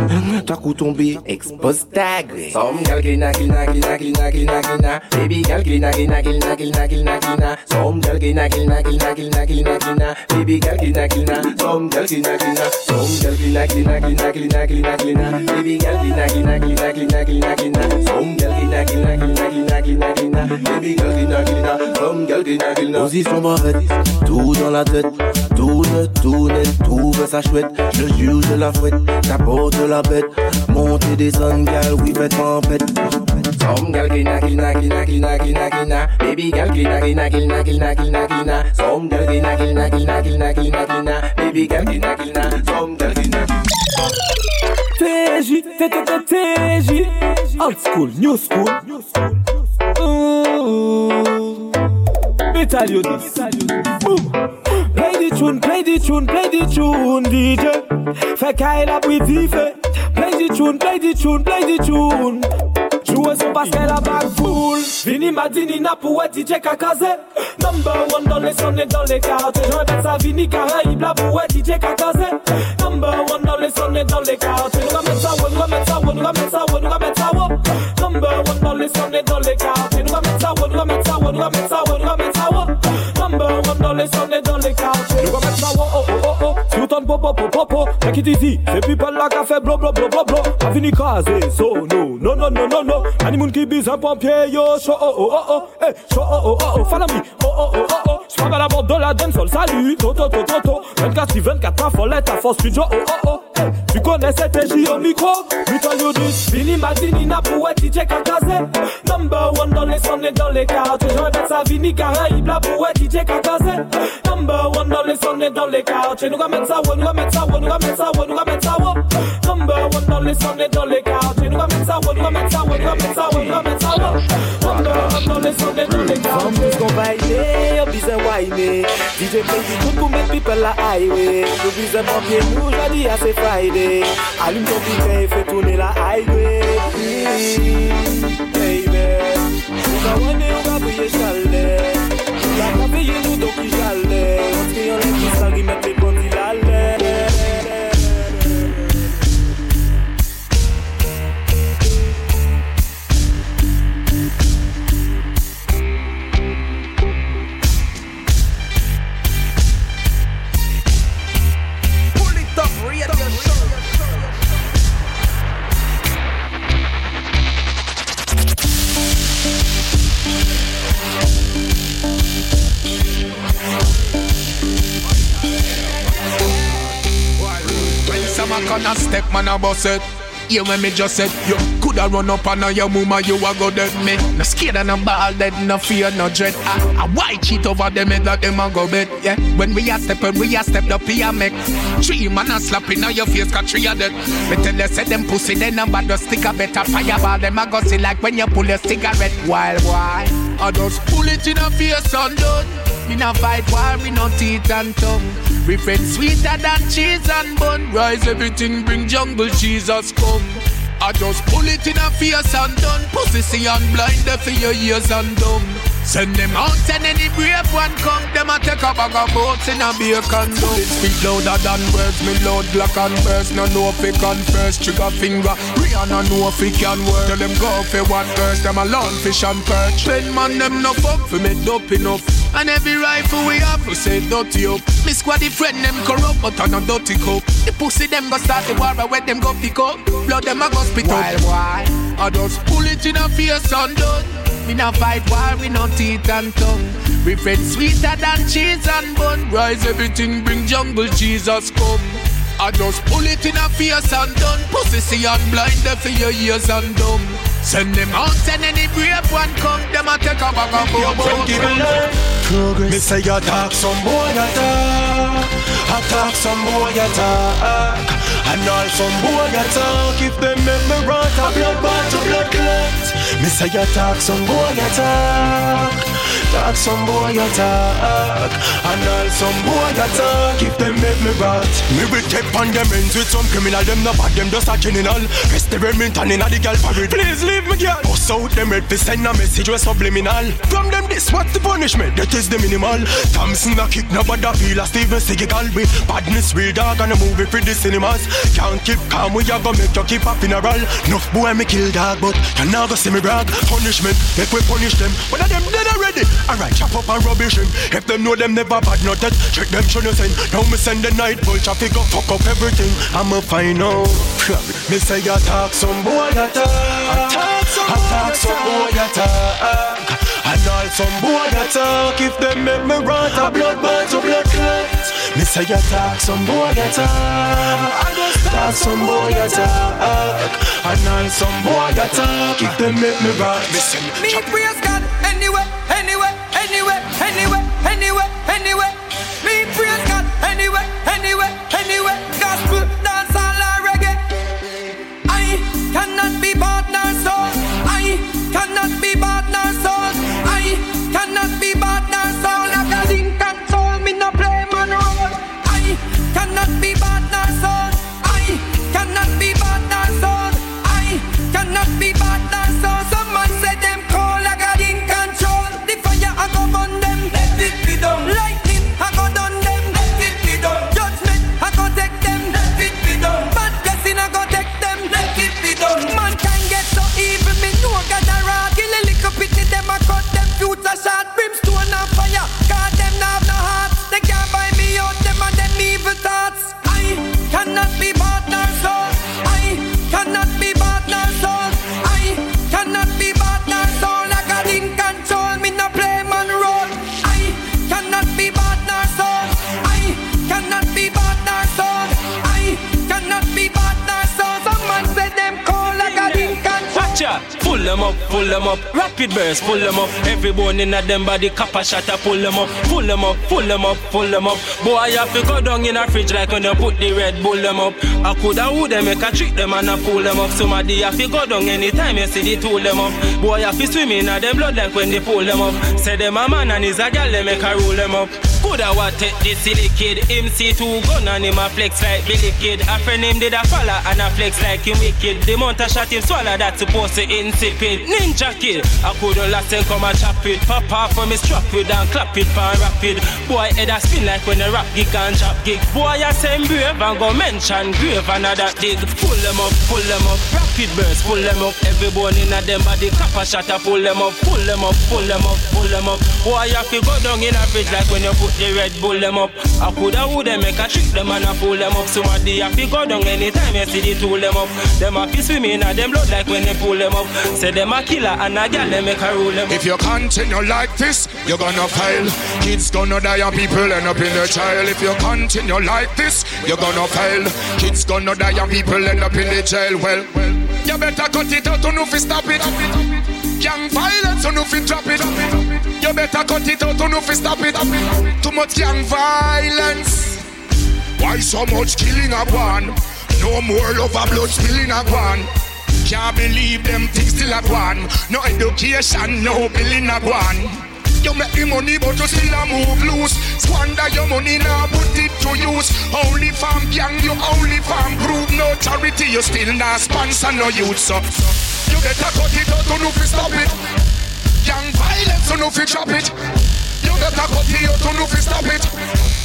Toi coup tombé, expose ta gré Some gal kina kina kina kina kina kina Baby gal kina kina kina kina kina kina Some gal kina kina kina kina kina kina Baby gal kina kina Some gal kina kina Some gal kina kina kina kina kina kina Baby gal kina kina kina kina kina kina Some gal kina kina kina kina kina kina Baby gal kina kina Some gal barrette, tout dans la tête Tourne, tourne, trouve ça chouette Je jure je la fouette, t'apporte la bête Monter des sun gal, oui faites tempête Some gal kina kina kina kina kina kina Baby gal kina kina kina kina kina kina Some gal kina kina kina kina kina kina Baby gal kina kina Some gal kina TJ, TTTJ Old school, new school Ooh. You this Boom. Play the tune, play the tune, play the tune DJ Fais pris fait Play the tune, play the tune, play the tune. Jouer son basket à back full Vini Madini na pour DJ Kakaze Number one les sons et dans les Vini Caraïbe là DJ Kakaze Number one les sons et dans les quartiers Nous mettre ça, Number one dans les sons et dans les quartiers Nous va mettre ça, oh oh oh oh Si ton popo popo popo Take it easy C'est people là qui fait blo blo blo blo blo A Vini Kaze So no, no no no no no Ani moun ki biz un pompier yo Show oh oh oh oh Eh, show oh oh oh oh me Oh oh oh oh oh J'parle à la bande de la dancehall Salut Toto toto toto 24 sur 24 pas follette à force studio Oh oh oh Tu connais cette J au micro, we tell you this. Vini Madini n'a pour DJ Kakazé. Number one dans les sons et dans les quartiers. Je répète ça, Vini Caraïbe là pour DJ Kakazé. Number one dans les sons et dans les quartiers. Nous mettre ça, nous mettre ça, nous mettre ça, nous mettre ça. Number one dans les sons et dans les quartiers. Nous mettre ça, nous mettre ça, nous mettre ça, nous mettre ça. Number one dans les sons et dans les quartiers. Qu'on va aider, on besoin whiner. DJ play du tout pour mettre people la highway. Nous besoin pompier, nous, je dis à c'est Friday. Alim ton bouteille, fais tourner la high grade mm, Baby On va wane, on va payer chalet La va payer nous donc il chalet On se crée en l'air qui s'arrive When some a step, man, I boss it. You when me just said you coulda run up on your mama, you a go dead me. No scared and no ball dead, no fear, no dread. Ah, I, I white cheat over them head like them a go bed. Yeah, when we a step, when we a step up here make three man a slap in your face, got three of dead. Me tell you say them pussy, they number the sticker better fireball. Them a go see like when you pull a cigarette. Wild boy, I just pull it in a face and done. Me no fight war, we no teeth and tongue. We friends sweeter than cheese and bun. Rise everything, bring jungle Jesus come. I just pull it in a face and done. Pussy see and blind deaf for your ears and dumb. Send them out and any brave one come. Them a take a bag of boats in a bacon dome. It speak louder than words. Me loud black and burst. No know can first. Trigger finger. Rihanna know if it can work. Tell them go for one first. Them a lawn fish and perch. Pen man them no fuck for me dope enough. And every rifle we have, we say dirty up. Me squad friend them corrupt, but on a dirty cup. The pussy them go start the war, where them go pick up. Blood them a go spit up. Wild boy. I just pull it in a face and done. We no fight war, we no teeth and tongue. We friends sweeter than cheese and bun. Rise everything, bring jungle Jesus come. I just pull it in a face and done. Pussy see and blind deaf for your ears and dumb. Send them out and any brave one come. Them a take a bag of Your friend give me life. Progress. Me say you talk some boy attack. I talk some boy attack. And all some boy attack. If them make me rot a blood bought to blood clot. Me say you talk some boy attack. Talk some boy attack. And all some boy attack. If them make me rot. Me will take on them ends with some criminal. Them no bad. Them just a criminal. Rest the Remington in a the girl parade. Please leave me girl. Bust out them red. Fi send a message with subliminal. From them this what's the punishment? That is the minimal. Thompson a kick nobody feel a Steven Seagal with badness real dog and a movie for the cinemas. Can't keep calm, we a go make you keep a funeral. Enough boy me kill dog, but you now go see me brag. Punishment, make we punish them. But them dead already. Alright, chop up and rubbish him. If them know them never bad, not that. Check them should you send. Now me send the night vulture figure fuck up everything. I'ma find out. me say talk some boy attack. Attack some boy attack. Some boy attack. And all some boy attack. If them make me rot a blood bought to blood clot. Me say talk some boy attack. Talk some boy attack. And all some boy attack. If them make me rot. Me say Me praise God anyway, anyway, anyway, pull them up, pull them up. Rapid burst, pull them up. Every bone in a them body, copper I pull them up, pull them up, pull them up, pull them up. Boy, I have to go down in a fridge like when you put the Red Bull them up. I coulda would them make a trick them and I pull them up. Somebody have to go down anytime you see the tool them up. Boy, have to swim in a them blood like when they pull them up. Say them a man and he's a girl, they make a roll them up. Coulda what take this silly kid. Him see two gun and him a flex like Billy Kid. A friend him did a follow and a flex like him wicked. The mount a shot him swallow that supposed to insipid. Ninja kid, I coulda last and come and chop it. Pop off from me strap it and clap it pan rapid. Boy head a spin like when a rap gig and chop gig. Boy a same brave and go mention grave and a that dig. Pull them up, pull them up, rapid burst, pull them up. Every bone in a them body, Cap copper shot a pull them up, pull them up, pull them up, pull them up. Boy you to go down in a fridge like when you put the Red Bull them up. I coulda would them make a trick them and a pull them up. Somebody have to go down anytime you see the tool them up. Them have to swim in a them blood like when they pull them up. Say them a killer and a gal them make a rule them up. If you continue like this, you're gonna fail. Kids gonna die and people end up in the jail. If you continue like this, you're gonna fail. Kids gonna die and people end up in the jail. Well, you better cut it out to know if you stop it. Gang violence, to know you drop it. You better cut it out to know you stop it. Too much gang violence. Why so much killing a one? No more love and blood spilling a one. Can't believe them things still a one. No education, no billing a one. You make the money, but you still a move loose. Squander your money now, put it to use. Only farm gang, you only farm group. No charity, you still not sponsor no youth. So you better cut it out to know if you stop it. Gang violence, to know if you it. Better cut out to if stop it.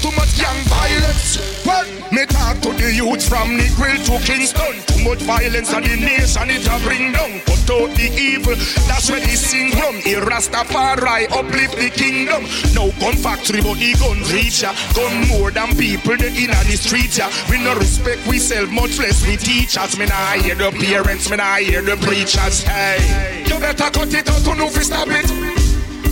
Too much gang violence. Well, me talk to the youth from Negril to Kingston. Too much violence and the nation, it a bring down. Put out the evil, that's where the sing from. Here Rastafari uplift the kingdom. No gun factory, but the gun reach ya. Gun more than people the inna the street ya. We no respect we sell much less we teachers. Me nah hear the parents, me nah hear the preachers. Hey, you better cut it out to you stop it.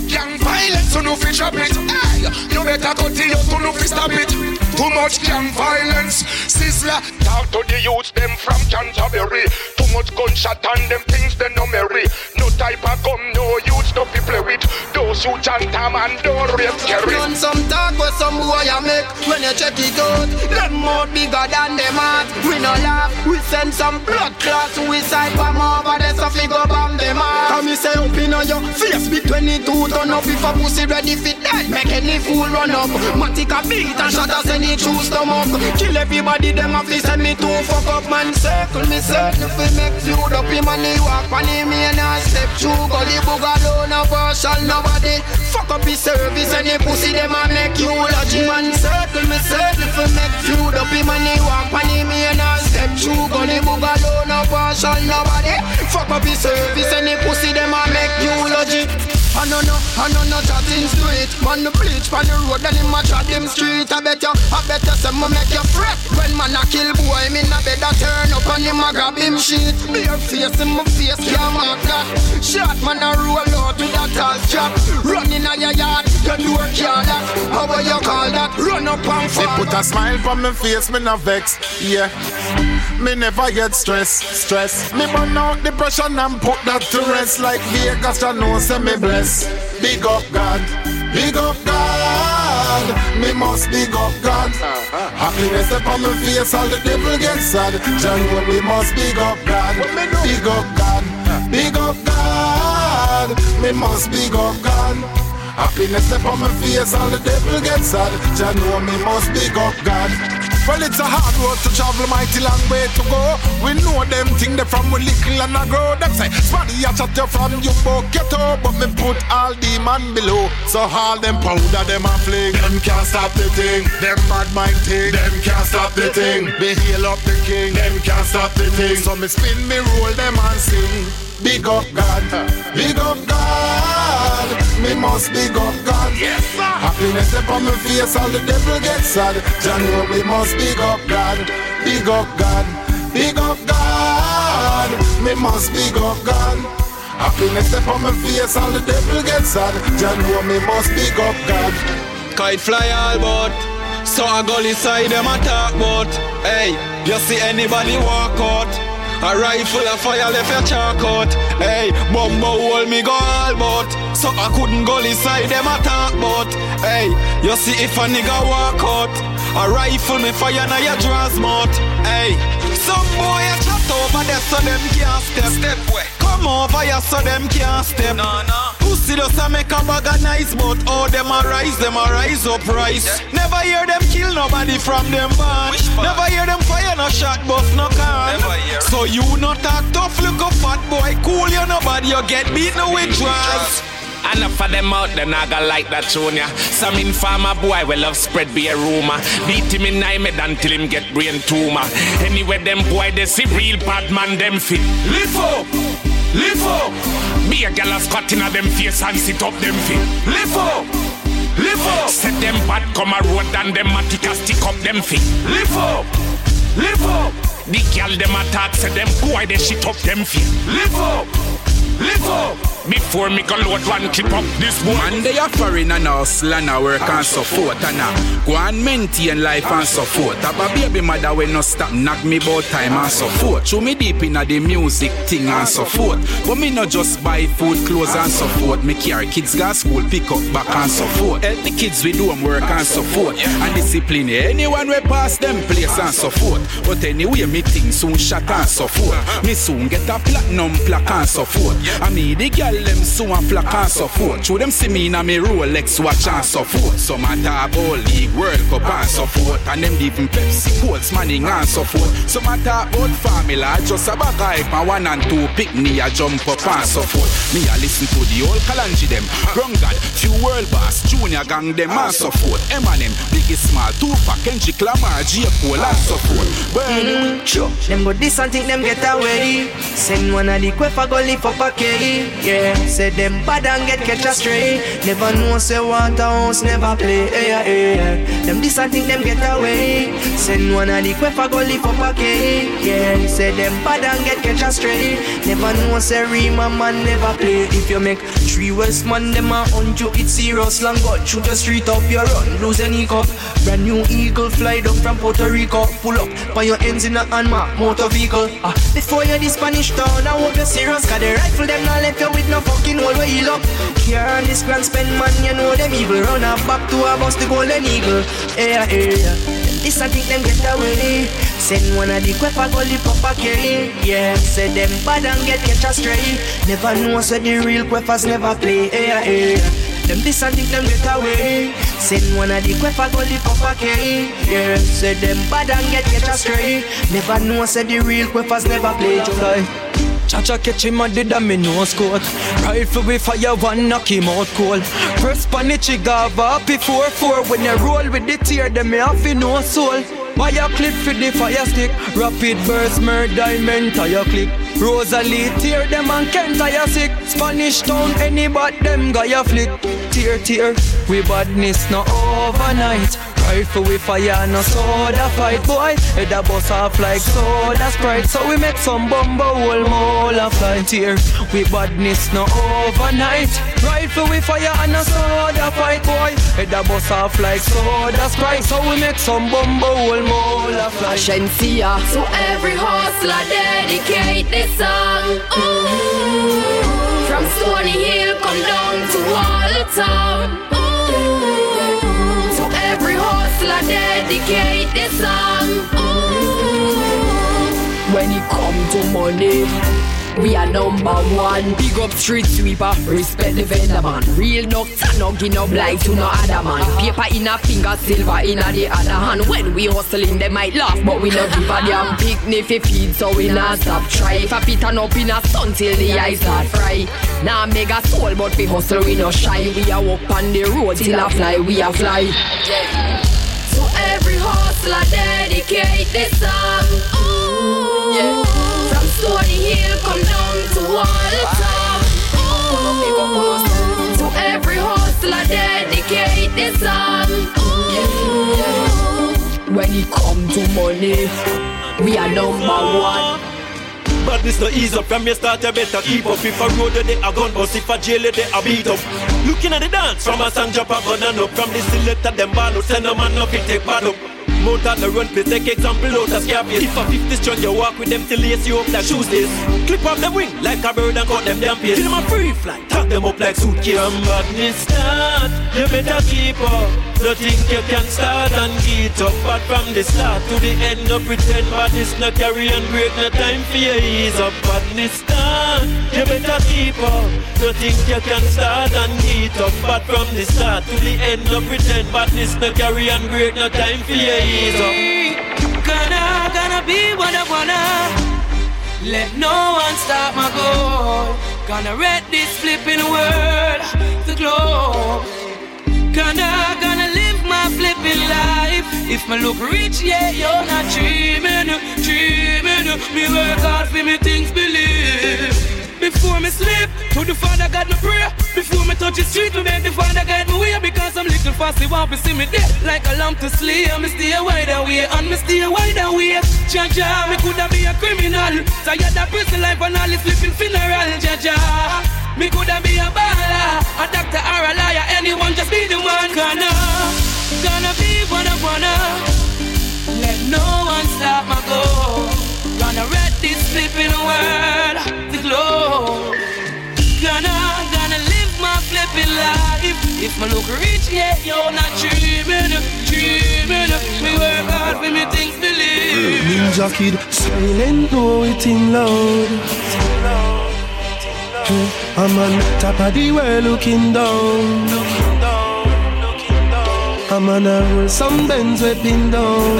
Gang violence, to know if you drop it. Hey, you better cut it out to know if you stop it. Too much gang violence, Sizzla. Talk to the youth, them from Canterbury. Too much gunshot and them things they no merry. No type of gun, no youths to be play with. Those who chant them and don't rape carry. Run some talk with some boy I make when you check it out. Them more bigger than them heart. We no laugh, we send some blood clots. We side from over there so fi go bomb them heart. Come me say up in on your face, be 22 turn up if a pussy ready fit die. Make any fool run up. Matic a beat and shot us any true stomach. Kill everybody, them a fi send me to fuck up man. Circle me circle fi make feud up him and walk on him and I step through. Gully boogaloo no partial nobody. Fuck up his service and the pussy them a make you eulogy man. Circle me circle fi make feud up him and walk on him and I step through. Gully boogaloo no partial nobody. Fuck up his service and the pussy them a make you eulogy. I know no, I know no chatting straight Man the bleach on the road and him a chat them street. I bet you, I bet you say me make you fret. When man a kill boy, me na better turn up and him a grab him shit Bare face in my face, can't mark that. Shot man a roll out with a tall strap Running a your yard, your door can't lock. How will you call that? Up and Me put a smile on my face, me not vex, yeah. Me never get stress, stress. Me burn out depression and put that to rest. Like Vegas, I know say me bless. Big up God, big up God. Me must big up God. Happiness upon my face, all the devil gets sad. John, me must big up God, big up God, big up God. Me must big up God. Happiness upon my face, all the devil gets sad. Jah know me must big up God. Well, it's a hard road to travel, mighty long way to go. We know them thing they from we little and I grow. Them say, Spotty, I chat you from you book ghetto, but me put all the man below. So all them powder, them a fling. Them can't stop the thing. Them bad mind thing. Them can't stop the thing. They heal up the king. Them can't stop the thing. So me spin me roll them and sing. Big up God, big up God. Me must big up God. Yes, sir. Happiness upon my face, all the devil gets sad. Jah know we must big up God, big up God, big up God. Me must big up God. Happiness upon my face, all the devil gets sad. Jah know me must big up God. Kite fly all bout So I go inside them a talk about Hey, you see anybody walk out A rifle of fire left your chalk out. Hey, bumbo hold me go all but. So I couldn't go inside them attack but. Hey, you see if a nigga walk out. A rifle me fire now your draws mouth. Hey, some boy a chat over there so them can't step. Step way. Come over here so them can't step. No, no. Pussy does a make a bag of nice, but all them a rise, them a rise up rise. Yeah. Never hear them kill nobody from them band. Never hear them fire no shot, bust no can. So you not talk tough, look a fat boy, cool you nobody, you get beat no with drugs. Enough of them out, then I got like that tune ya. Some informer boy will love spread be a rumor. Beat him in nightmare until him get brain tumor. Anyway, them boy they see real bad man them fit. Lift up, lift up. Be a gal a squat in a them face and sit up them feet. Lift up. Lift up. Set them bad come a road and them matic a stick up them feet. Lift up. Lift up. The gal them attack, say them boy they shit up them feet. Lift up. Lift up. Before me go load one clip up this boy. Man, they are foreign and hustle and I work and support and I go and maintain life and support. Have a baby mother when no stop knock me about time and support. Show me deep in the music thing and support. But me not just buy food, clothes and support. Me carry kids go school, pick up back and support. Help the kids we do them work and support. And discipline anyone we pass them place and support. But anyway, me thing soon shot and support. Me soon get a platinum plaque and support. I me the girl them soon a flock and support. Show them see me in a me Rolex watch and support. Some a talk all league World Cup and support. And them even Pepsi Colts manning and support. Some a talk about formula just a bag hype and one and two pick me a jump up and support. Me a listen to the old Kalanji them. Run few world boss, junior gang them and support. Eminem, Biggie Small, Tupac, Kendrick Lamar, J. Cole and support. Burn Mm. Them go this and think them get away. Send one of the quefa go lift up a K. Yeah, say them bad and get catch astray. Never know say Waterhouse never play. Yeah, yeah, yeah. Them this and think them get away. Send one of the quefa go lift up a K. Yeah, say them bad and get catch astray. Never know say Rima man never play. If you make three West man them a hunt you, it's serious. Long gun shoot the street up your run, lose any cup. Brand new eagle fly down from Puerto Rico. Pull up, by your ends in a unmarked motor vehicle. Ah, before you the Spanish town, I hope you're serious. Cause the rifle them not left you with no fucking hole where on this grand spend man, you know them evil. Run up back to a bus the golden eagle. Yeah, yeah. This I think them get away. Send one of the quefa go lift up a K. Yeah, say them bad and get catch a stray. Never know say the real quefas never play. Yeah, yeah. Them this and think them get away. Send one of the quefa go lift up a K. Yeah, say them bad and get catch a stray. Never know say the real quefas never play. July. Cha-cha catch him and did a me nose coat. Rifle with fire one knock him out cold. Press pan the trigger happy 4-4 When you roll with the tear them me have no soul. Wire clip for the fire stick. Rapid burst murder diamond tire click. Rosalie tear them and Kent tire sick. Spanish town any but them guy flick. Tear tear we badness no overnight Rifle with fire, no soda fight Boy, head a bust off like soda sprite. So we make some bumbo whole mole a fly Tear, we badness no overnight. Rifle with fire and no soda fight Boy, head a bust off like soda sprite. So we make some bumbo whole mole a fly Shenseea To every hustler dedicate this song. Ooh. From Stony Hill come down to Walltown dedicate this song Ooh. When it come to money we are number one. Big up street sweeper, respect the vendor man. Real no no give no blind to no other man. Paper in a finger, silver in a the other hand. When we hustling, they might laugh, but we not give a damn. Big niffy feed, so we not stop try. If a pit turn up in a sun till the eyes start fry. Now nah, mega soul, but we hustle, we no shy. We are up on the road till I fly, we are fly. Yeah. To every hustler, dedicate this song. Ooh. Yeah. From Stony Hill, come down to. Ooh. To every hustler, dedicate this song. Ooh. When it come to money, we are number one. Badness no ease up from your start, you better keep up. If a road they a gun bust, if a jail they a beat up. Looking at the dance from a song drop a gun and up. From the selector them ball out, send a man up, it take bad up. Mount out the run, please take example out of Scarface. If a 50 strong, you walk with them till lace you up like shoes days. Clip off them wing like a bird and cut them damn pace. Till them a free fly, tag them up like suitcase. From madness start, you better keep up. Don't think you can start and get up, but from the start to the end, no pretend badness, no carry and break, no time for you ease up. Badness start, you better keep up. Don't think you can start and get up, but from the start to the end, no pretend badness, no carry and break, no time for you ease up. Gonna, gonna be what I wanna. Let no one stop my goal. Gonna red this flipping world to glow. Gonna, If me look rich, yeah, you're not dreaming, dreaming. Me work hard for me things believe. Before me sleep, to the Father God me pray. Before me touch the street, me beg the Father guide me way. Because I'm little fussy, want to see me dead like a lamb to sleep. Me stay wide away, and me stay wide away. Jah, me coulda be a criminal. Tired of prison life and all this flipping funeral. Jah. Me coulda be a baller, a doctor or a liar. Anyone just be the one. Gonna, gonna be what I wanna. Let no one stop my goal. Gonna red this flipping world to glow. Gonna, gonna live my flipping life. If my look rich, yeah, you're not dreaming, dreaming. Me work hard for me things believe. Ninja kid, silent, know it in loud. I'm on top of the world looking down. I'm on a roll some Benz whipping down.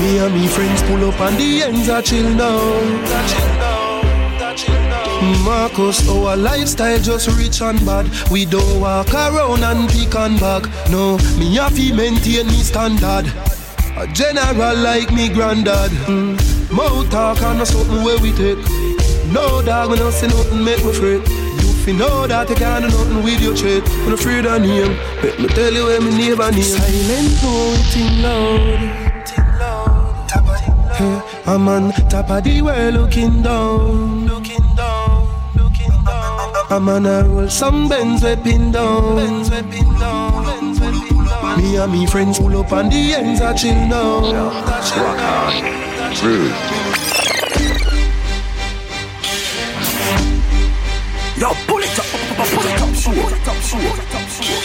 Me and me friends pull up and the ends are chill down. Marcus, our lifestyle just rich and bad. We don't walk around and pick and bag. No, me have to maintain me standard. A general like me granddad. Mm. Mouth talk and something where we take. No dog, me not say nothing make me afraid. You fi know that you can't do nothing with your trade. I'm afraid of name. Let me tell you where me neighbor name. Silent, no, it loud. Hey, I'm on top of the world looking down. Looking down, looking down. I'm on a roll, some Benz whipping down. Benz whipping down. Me and me friends pull up and the ends are chill now. Rock on, rude. Pull it up, shoot, pull it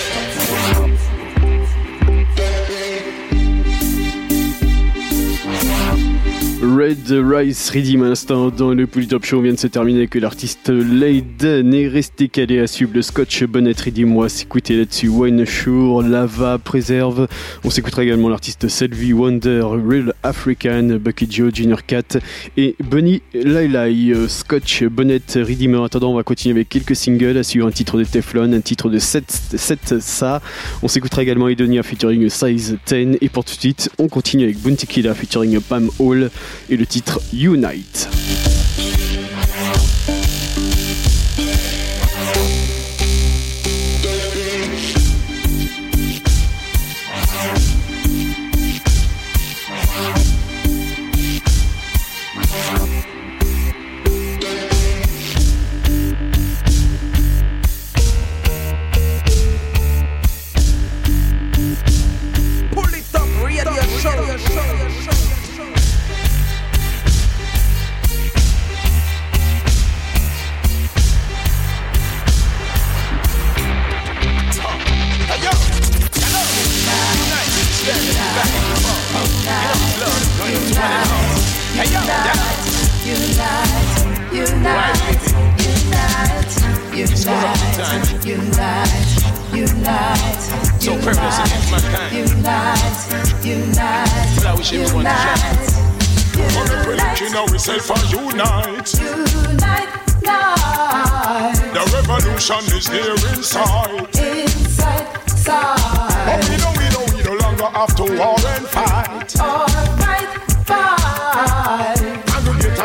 Red Rice Redeem à l'instant dans le Pouli Top Show. Vient de se terminer avec l'artiste Leiden est resté calé à suivre le Scotch Bonnet Redeem. S'écouter là-dessus Wayne Shore, Lava, Préserve. On s'écoutera également l'artiste Selvi Wonder, Real African, Bucky Joe, Junior Cat et Bunny Lailai. Scotch Bonnet Redeem. En attendant, on va continuer avec quelques singles à suivre un titre de Teflon, un titre de 7, 7 Sa. On s'écoutera également Edonia featuring Size 10. Et pour tout de suite, on continue avec Bounty Killa featuring Pam Hall le titre Unite. Have to war and fight. Alright, fine. Aggregate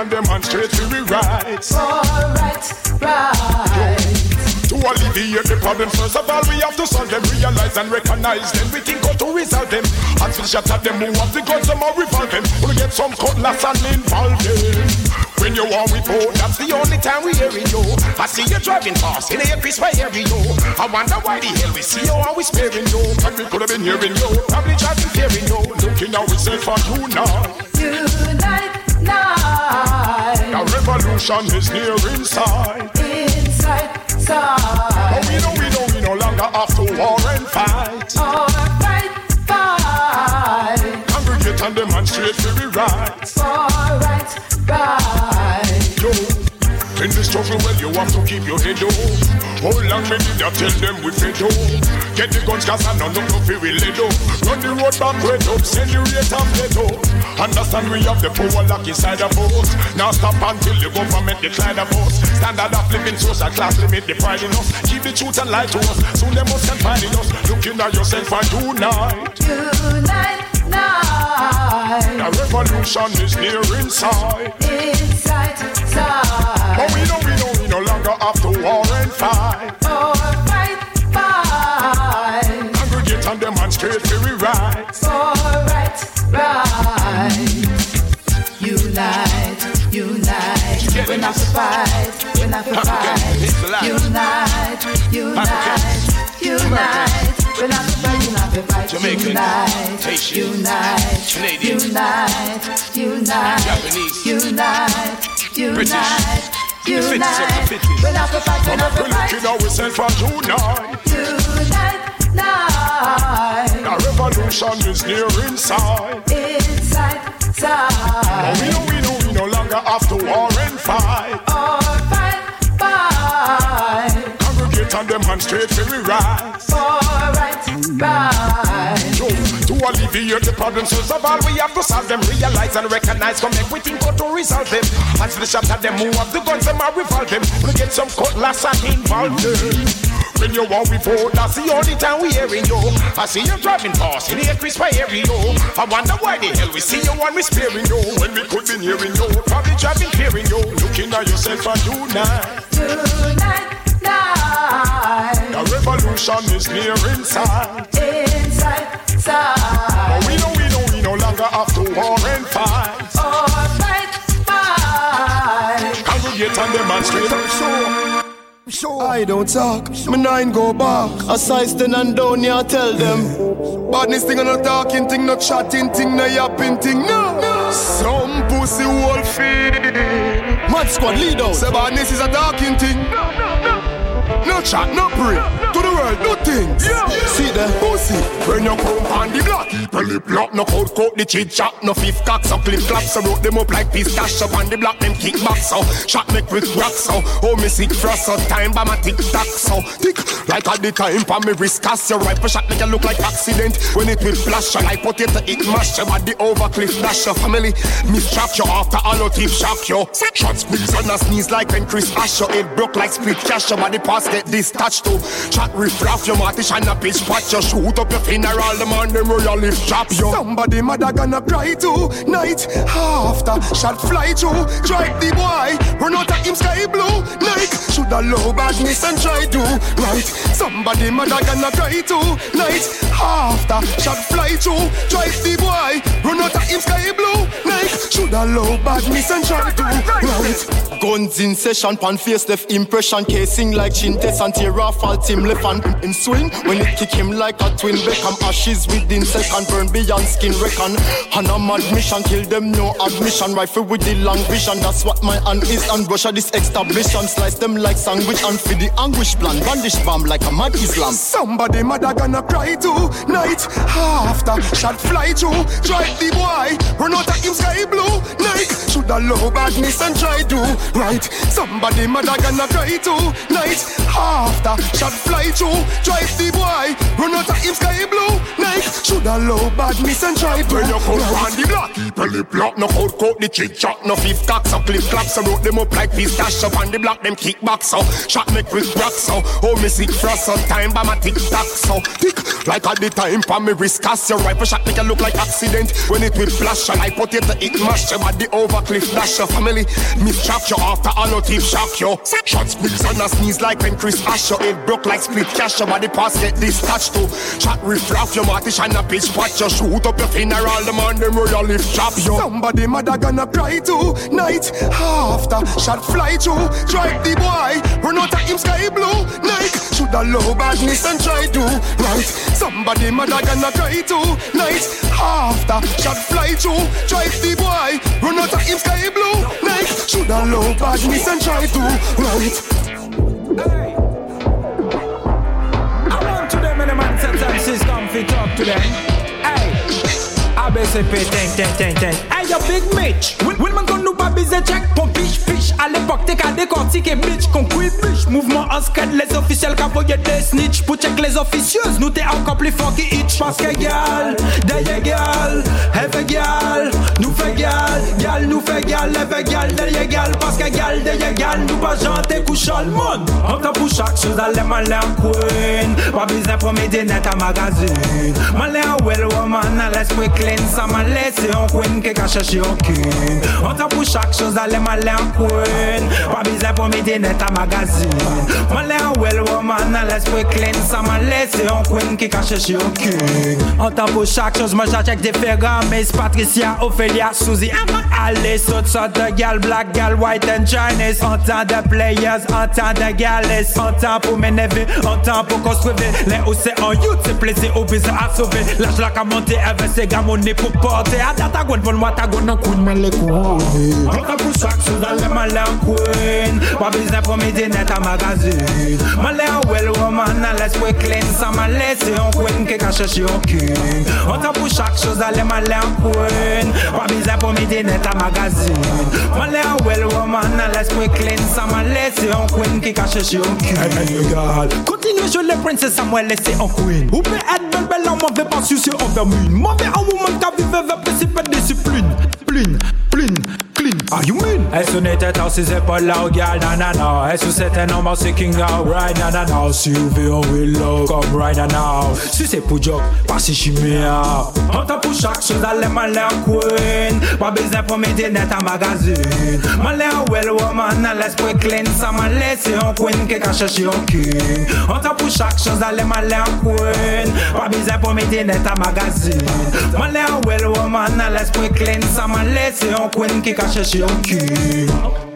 and demonstrate for we rights. Alright, right. To alleviate the problems, first of all, we have to solve them, realize and recognize them. We think how to resolve them. Until shot at them, who have the guns, them are revolve them. We'll get some cutlass and involve them. When you we vote, that's the only time we hearing you. I see you driving fast in a by hearing. I wonder why the hell we see you and we sparing you. Probably could have been hearing you, probably driving fearing you. Looking how we say for you now. Unite, night. The revolution is near inside. Inside, side. But we know, we know, we no longer have to war and fight. Alright, fight. Congregate and demonstrate for the rights. Alright, right. The struggle, well, you have to keep your head up. Hold on, me did I tell them we fed up? Get the guns, cause I know no feel we let up. Run the road back, wait up, send the rate let up. Understand we have the power lock inside of us. Now stop until the government decline of us. Standard of living, social class limit the pride in us. Keep the truth and lie to us. Soon they must confide in us. Looking at yourself and unite. Unite. The revolution is near inside. Inside, side. We no longer have to war and fight. Alright, fight. Congregate and demonstrate for we rights. Alright, right. Unite, unite. We're not to fight, we're not to fight. Unite, unite, unite. We're not to fight, we're not to fight. Jamaican, unite, Haitian, unite, Canadian, unite, unite, Japanese, unite, British, unite, fifties of the unite. fifties. We're not to fight, we're Looking ourselves and unite. Unite, night. The revolution is near inside. Inside, side. we know, we know, we no longer have to war and fight. Alright, fight. Congregate and demonstrate for we rights. Alright, right. Yo, to alleviate the problems, first of all, we have to solve them. Realize and recognize, come make we think how to resolve them. As the shots at them, who have the guns, them are revolve them. We get some cutlass and involve them. When you want we vote, that's the only time we hearing you. I see you driving past in the by hearing. I wonder why the hell we see you and we sparing you. When we could be hearing you, probably driving fearing you. Looking at yourself and unite. Tonight, night. The revolution is near inside. Inside, side. But we know, we know, we no longer have to war and fight. Alright, fight. Congregate and demonstrate. Sure. Sure. I don't talk, me nine go back. Aside stand and down, yeah, tell them. Badness thing, no talking thing, no chatting thing, no yapping thing, no. Some pussy wolfie. Mad squad lead out. Say badness is a talking thing. No chat, no pray. To the world, no things. yeah, See the pussy. When you come on the block, people lip lock, no cold coat, the chit chat, no fifth cock, so clip clap, so root them up like pistachio on the block, them kick back, so. Shot make with rock, so. Oh me sick frost, so. Time by my tick tock, so. Tick like all the time pa me wrist cast. Your rifle shot make you look like accident. When it will flash you like potato it mash. Your body over cliff dash your family. Mistrap you after all your tip shock you. Shot squeeze on a sneeze like when Chris Ash. Your head broke like split cash. Your body pass get discharged to chat raff your mouth shine a pitch pot. You shoot up your funeral the man them royal lift drop you. Somebody mother gonna cry too night after shot fly through drive the boy. Run out of him sky blue night. Shoulda low badness and try do right. Somebody mother gonna cry too night after shot fly through drive the boy. Run out of him sky blue night. Shoulda low badness and try do right. Guns in session pan face left impression. Casing like chin test and tear off all team left and in swing when it kick him like a twin Beckham ashes within second burn beyond skin reckon. And I'm admission kill them no admission. Rifle with the long vision that's what my hand is. And Russia this establishment slice them like sandwich and feed the anguish plan bandage bomb like a mad Islam. Somebody mother gonna cry tonight. After shot fly through drive the boy. Run out of him sky blue night. Shoulda low badness and try do right. Somebody mother gonna cry tonight after. Shot fly through drive the boy. Run out of him sky blue. Night shoulda low badness and try do When you come right. on the block, people lip lock, no cold coat, the chit chat, no fifth cock, so clip clap, so root them up like pistachio on the block, them kick back, so. Shot make quick rock, so. Oh me sick frost, so time by my tick tock, so. Tick like at the time for me wrist cast your rifle shot make you look like accident. When it will flash, and like potato it it mash, your body over cliff, dash your family. Miss chop you after all of teeth shock you. Shot squeeze on a sneeze like when Chris Ash your head broke like split cash. Your body pass get discharged to. Chat riff raff your martish and a pitch watch you shoot up your funeral. The man them royal lift chop you. Somebody mother gonna cry too. Night after shot fly through. Drive the boy, run out of him sky blue. Night shoulda low badness and try to. Right, somebody mother gonna cry too. Night after shot fly through. Drive the boy, run out of him sky blue. Night shoulda low badness and try to. Right. I man sis come talk to them. Hey, ABCP, ten, ten, ten, ten. Hey, yo, Big Mitch. Will, will man kon nou pa bize check. Pon piche piche A l'époque te ka décortiquer bitch Kon kwi bitch Mouvement en scred Les officiels ka voye des snitch Pour check les officieuses Nous t'es encore plus fort qui itch. Parce que gal, derrière gal fait gal, nous fait gal Gal nous fait gal, elle fait gal Derrière gal, parce que gal, derrière gal Nous pas janter couchant le monde En temps pour chaque chose Allez malin queen. Pas besoin pour m'aider net à magazine Malin well woman À l'esprit clean Ça m'a laissé en queen Qui a cherché en king. En temps pour chaque chose Allez malin queen. Pas besoin pour m'aider net à magazine Malin well woman À l'esprit clean Ça m'a laissé en queen Qui a cherché en king. En temps pour chaque chose Moi j'achète des ferrants Miss Patricia, Ophelia, Suzy Emma Allez, saute, saute de Black white and Chinese. En temps players, en temps de En temps pour m'énerver, en temps pour construire Les en youth, c'est plaisir au besoin à sauver L'âge là qu'à monter avec ses gars, mon nez pour porter À date à pour moi, t'as gonne en coup de main les couronnes En pour chaque chose, dans les malins queen. Pas besoin pour m'aider net à magazine? Malin well woman, à l'esprit clean. Ça m'a laissé en queen, qui a cherché en king. En pour chaque chose, dans les malins queen. Pas besoin pour m'aider net à magazine? Malin well woman, à l'esprit clean Ça m'a laissé en queen, qui a cherché en king Hey, girl, continue, les princesse, ça m'a laissé en queen Ou peut être belle, belle, en mauvais pas soucieux envers mine Mauvais en woman, qui vive avec principe de discipline Pline, pline, clean. Are you mean? Est sous les têtes, ses épaules là, gal, nanana Est sous certains nombres, c'est king out, right, nanana Sylvie, oh, on will love, come right now. Si c'est pour job, pas si chimia En temps pour chaque chose, allez malin queen. Pas besoin pour m'aider net à magazine. Malin well woman, à l'esprit clean. Ça m'a laissé en queen, qui a cherché oh, en king. En temps pour chaque chose, allez malin queen. Pas besoin pour m'aider net à magazine. Malin well woman, à l'esprit clean. Ça m'a laissé en queen, qui a cherché en king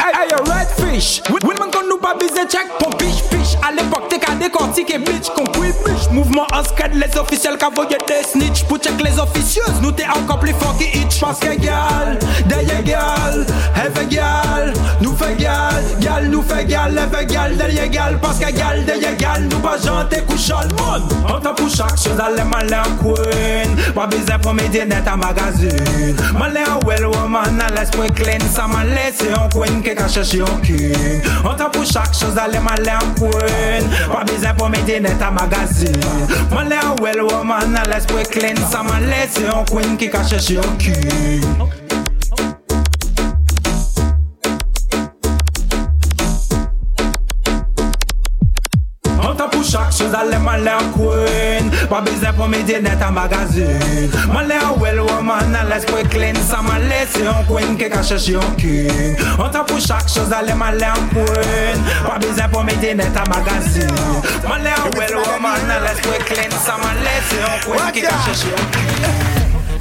Hey, yo, red fish. Women qu'on nous pas baiser check pour piche piche. À l'époque, t'es qu'à décortiquer bitch. Qu'on puis bitch. Mouvement en scred, les officiels qu'à voyer des snitch. Pour check les officieuses, nous t'es encore plus fort qui itch. Parce que gal, derrière gal, fait gal. Nous fait gal, gal nous fait gal, elle fait gal, derrière gal. Parce que gal, derrière gal, nous pas janter couchant le monde. En temps pour chaque chose, allez malin queen. Pas besoin pour m'aider net à magazine. Malin well woman, à l'esprit clean. Ça m'a laissé en queen qui a cherché en king En temps pour chaque chose, allez malin queen Pas besoin pour m'aider net à magazine. Malin well woman, à l'esprit clean. Ça m'a laissé en queen qui a cherché en king En temps pour chaque chose, allez malin queen Pas besoin pour m'aider net à magazine Malin well woman, à l'esprit clean Ça m'a laissé en queen qui a cherché en king En temps pour chaque chose, allez malin queen. Pas besoin pour m'aider net à magazine Malin well woman, à l'esprit clean Ça m'a laissé en queen qui a cherché en king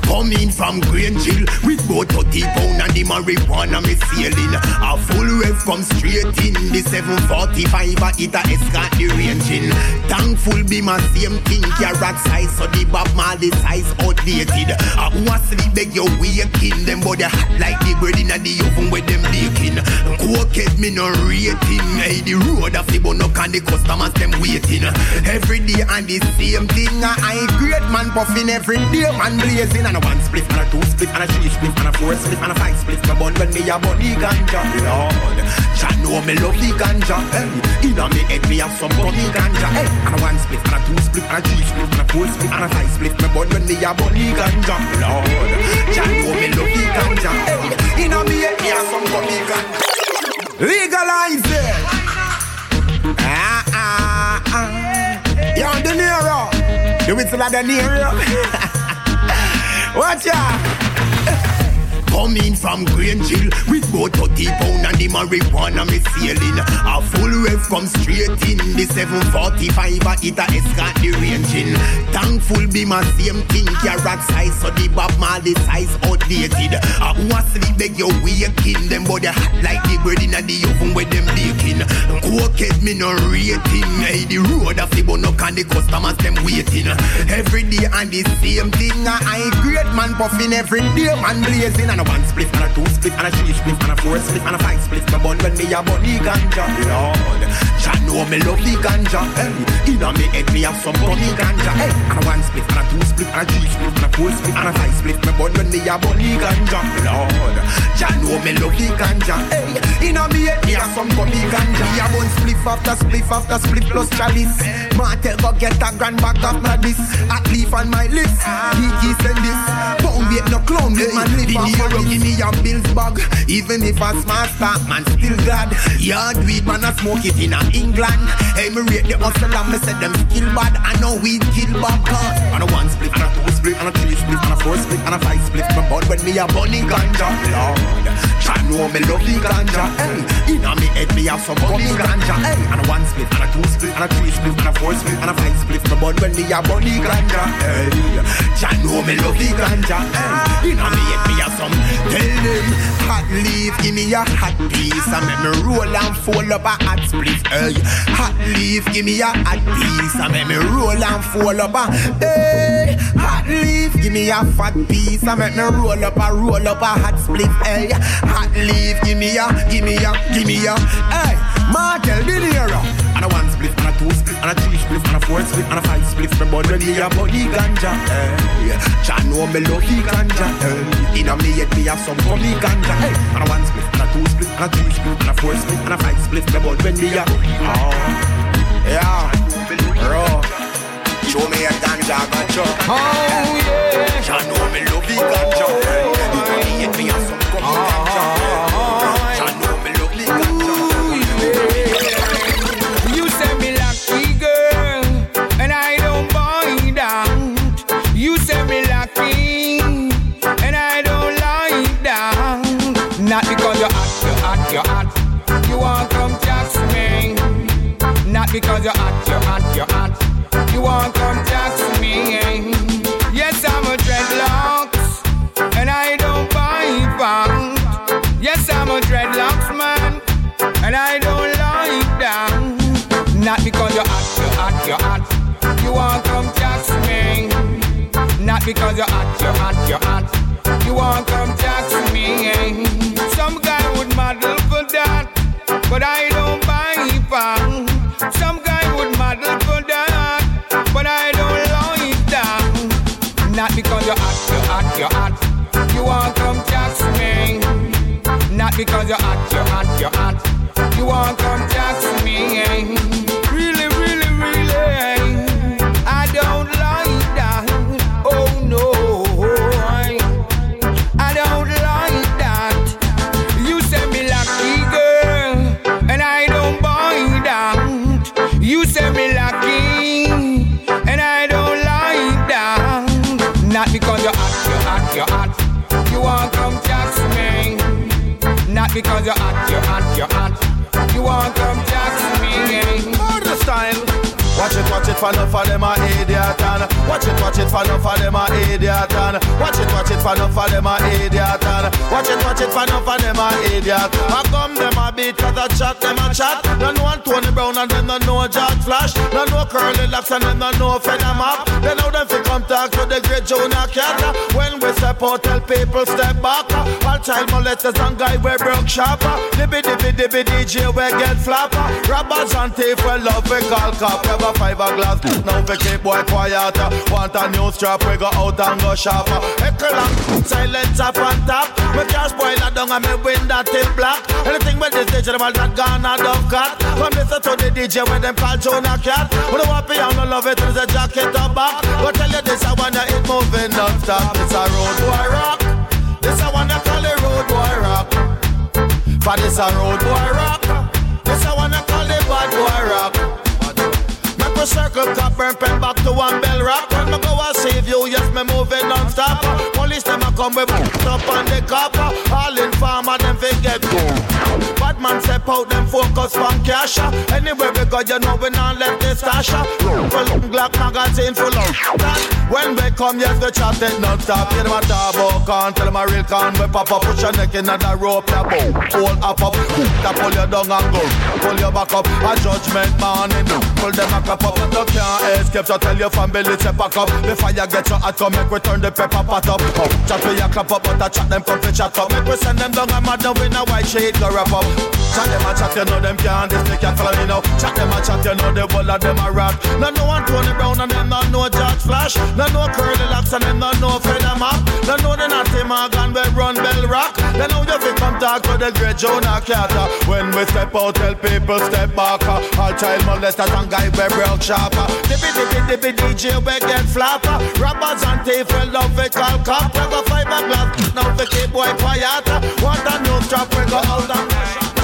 Coming from Green Hill with both 30 pound and the marijuana me sailing. A full rev come straight in the 745 a hit a escort the range in. Thankful be my same thing, carrot size so the Bob Marley size outdated. I want sleep beg you waking them body hot like the bread in the oven with them baking. Cokehead me no rating, hey the road of the bono can the customers them waiting. Every day and the same thing, I great man puffing every day man blazing and a one split and a two split and a three split and a four split and a five split. My bun when me a bunny ganja, Lord. Jah know me love the ganja. Hey, inna me head me have some bunny ganja. Hey, and a one split and a two split and a three split and a four split and a five split. My bun when me a bunny ganja, Lord. Jah know me love the ganja. Hey, inna me head me have some bunny ganja. Legalize it. Ah, ah, ah. Yo, De Niro. The whistle of De Niro. Watch out. Come in from Green Hill with about 30 pound and the marijuana me sailing. A full rev come straight in the 745 a hit a escort the ranging. Thankful be my same thing, carrot size so the Bob Marley size outdated. I want sleep beg you waking them body hot like the bread in the oven where them baking. Cokehead me no rating, hey the road of the bun up and the customers them waiting. Every day and the same thing, I great man puffing every day man blazing and a one split and a two split and a three split and a four split and a five split. My bun when me a bunny ganja, Lord. Jah know me love the ganja, hey. Inna me head me have some bunny ganja, hey. And a one split and a two split and a three split and a four split and a five split. My bun when me a bunny ganja, Lord. Jah know me love the ganja, hey. Inna me head me have some bunny ganja. Me a bun split after split after split plus chalice. Martel go get a grand bag of this. At leaf on my lips, Kiki send this. Pound weight no clown, hey. man live off of give me a bills bag. Even if a smart start, man still glad. Yard weed, man, I smoke it in a England. Hey, me rate the hustle and me say them skill bad. I know weed kill bad cause. And a one split, and a two split, and a three split, and a four split, and a five split. My bud when me a bunny ganja, Lord. Try know me love the ganja, hey. Eh? Inna me head me have some bunny ganja, hey. And a one split, and a two split, and a three split, and a four split, and a five split. My bud when me a bunny ganja, hey. Try know me love the ganja, hey. Eh? Inna me head me have some. Tell them hot leaf, give me a hot piece, and make me roll and fold up a hot split, hey. Hot leaf, give me a hot piece, and make me roll and fold up a, hey. Hot leaf, give me a fat piece, and make me roll up a roll up a hot split, hey. Hot leaf, give me a, give me a, give me a, hey. Martel, be there. And a one split, and a two split, and a three split, and a four split, and a five split. My body when me a body ganja, hey. Jah know me love the ganja, hey. Inna me head me have some gummy ganja, hey. And a one split, and a two split, and a three split, and a four split, and a five split. My body when me a, oh, yeah, raw. Show me a ganja, ganja. Oh yeah. Jah know me love the ganja, hey. Inna me head me have Not because you're hot, you're hot, you're hot. You want come tax me. Yes, I'm a dreadlocks, and I don't buy pants. Yes, I'm a dreadlocks man, and I don't like that. Not because you're hot, you're hot, you're hot. You want come tax me. Not because you're hot, you're hot, you're hot. You want come tax me. Some guy would model for that, but I. Some guy would model for that, but I don't like that. Not because you're hot, you're hot, you're hot. You want come tax me. Not because you're hot, you're hot, you're hot. You want come tax me. It, for enough of them a idiot and Watch it, watch it, for enough of them a idiot and Watch it, watch it, for enough of them a idiot and Watch it, watch it, for enough of them a idiot. How come them a beat cause I chat, them a chat. They know Tony Brown and them no know Jack Flash. They know curly locks and them no know Feather Map They know them fi come talk to the great Junior Cat. When we step out tell people step back. All child molesters and guy we broke shop. Dibby dibby dibby DJ we get flap Robbers and thief we love we call cop. Ever five a glass now we keep boy quiet. Want a new strap we go out and go shop. Echo long silence up on top. Me can't spoil down and me window till black. Anything with this digital that out of cut Come listen to the DJ when them call Junior Cat When the wappy and no love it is a jacket up back. Go tell you this I wanna it moving non-stop It's a road boy rock. This I wanna call it road boy rock. For this a road boy rock. This I wanna call it bad boy rock. Make me circle top burn pen back to one bell rock. When me go and save you, yes me moving non-stop Police them a come with up on the copper. All in farmer, them forget. Bad man step out, them focus from cash. Anywhere we go, you know we not left this stash. Full Glock magazine full of that. When we come, yes, the chat it not stop. Know what about can tell a real can. We pop up, push your neck in the rope, that bow. Hold up up, that pull you down and go. Pull your back up, a judgment morning. Pull them a clap up, you can't escape. So tell your family to pack up. Before you get your hot, come make we turn the pepper pot up. Chat with your clap up, but I chat them come to chat up. Make we send them down and mad now in a white shade, go wrap up. Chat them a chat, you know them can't this, they can't follow me now. Chat them a chat, you know the whole of them a rap. No no one Tony Brown and them not know George Flash. No no Curly Locks and them not know Fred Map. No no the Natty Morgan we run Bell Rock. They know you fi come talk to the great Jonah Carter. When we step out, tell people step back. All child molesters and guy we broke sharper. Dippy dippy dippy DJ we get flapper. Rappers and thief we love we call cop. We go fiberglass now we keep boy quiet. Want a new strap we go out and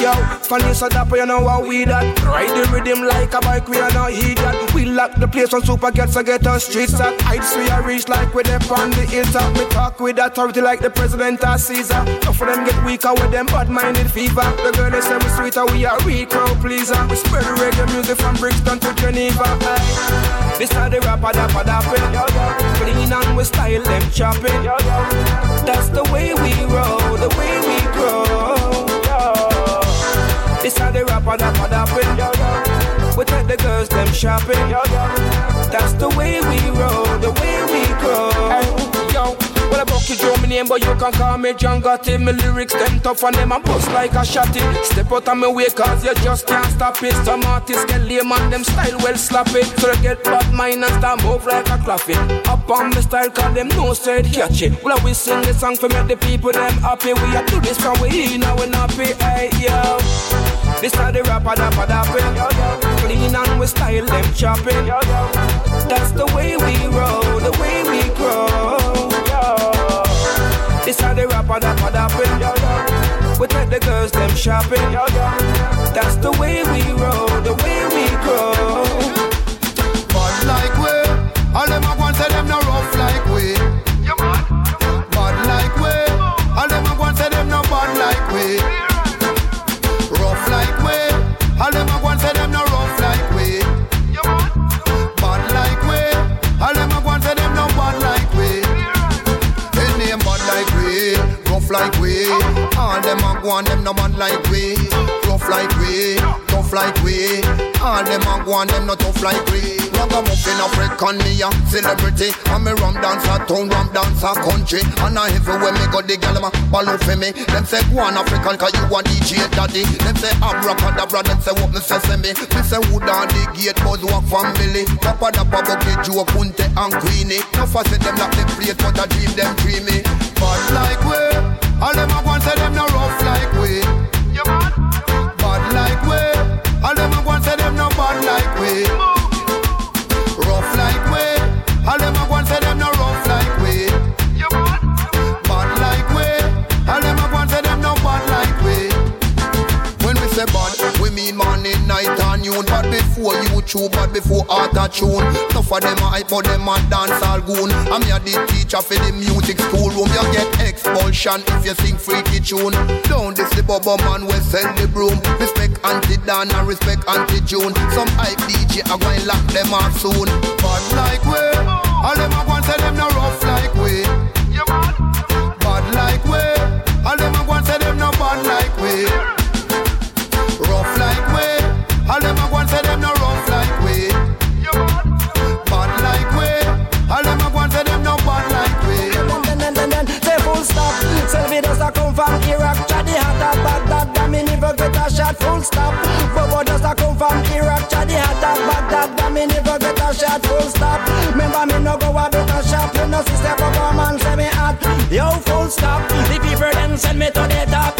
Yo, funny so that you know how we that. Ride the rhythm like a bike, we are not that. We lock the place on super gets to get us streets at Heights we are reach like with them on the hilltop We talk with authority like the president or Caesar. Enough of them get weaker with them bad-minded fever. The girl they say we sweeter, we are real crowd pleaser. We spread reggae music from Brixton to Geneva. Hey, this are the rapper that dapping Clean and we style them chopping. That's the way we roll, the way we grow this how the rapper that mother happen. We take the girls them shopping. That's the way we roll, the way we grow. Hey, yo, well, I book you draw me name, but you can call me John Gotti. My lyrics them tough and them a bust like a shotty. Step out of my way, cause you just can't stop it. Some artists get lame and them style well sloppy. So they get bad mind and start move like a clappy. Up on the style, cause them no straight catch it. Well, we sing this song for make the people them happy. We are do this from we in, now we happy. Hey, yo. This are the rapper dapper dapping Clean and we style them chopping. That's the way we roll, the way we grow. This are the rapper dapper dapping We take the girls them shopping. That's the way we roll, the way we grow. Bad like we All them a want say them no them a go and them no bad like we, rough like we, tough like we. All them a go and them no tough like we. Ragamuffin African me a celebrity. And me rum dance a town, rum dance a country. And I everywhere me go the gal ma follow for me. Them say go on African cause you a DJ daddy. Them say abracadabra, them say what me say say me? Me say who down the gate buzz walk family? Papa da papa bucket Joe Kunte and Queenie. No fuss them like them plate but I dream them dreamy. Bad like we All them a go say them no rough like we chew, bad before auto tune. Enough of them hype, but them a dance all goon. I'm here the teacher for the music school room. You get expulsion if you sing freaky tune. Don't this the bubble man we send the broom. Respect anti Dan and respect anti June. Some hype DJ a going lock them off soon. Bad like we, all them a go and say them no rough like never get a shot full stop. Bobo does a come from? Iraq Chadi hot a Baghdad That me never get a shot full stop. Remember me no go a book a shop You know sister Bobo man say me hot. Yo full stop. The people them send me to the top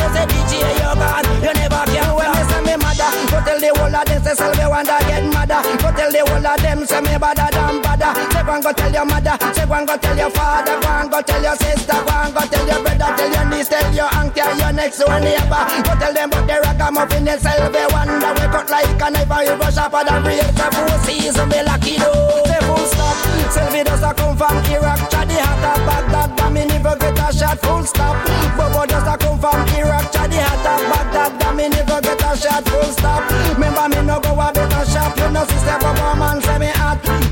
tell the whole of them say Selfie wonder get madder. Go tell the whole of them say me badder than badder. Say go and go tell your mother. Say go and go tell your father. Go and go tell your sister. Go and go tell your brother. Tell your niece Tell your auntie and your next door neighbor. Go tell them about the ragamuffin They sell they wonder We cut like a knife And you go sharper than The four season Be lucky though. Say full stop. Selfie does a come from Iraq. Chadi hot a Baghdad But me never get a shot. Full stop. Bobo just a come from Iraq, Chadi up Baghdad, that me never get a shot, full stop. Remember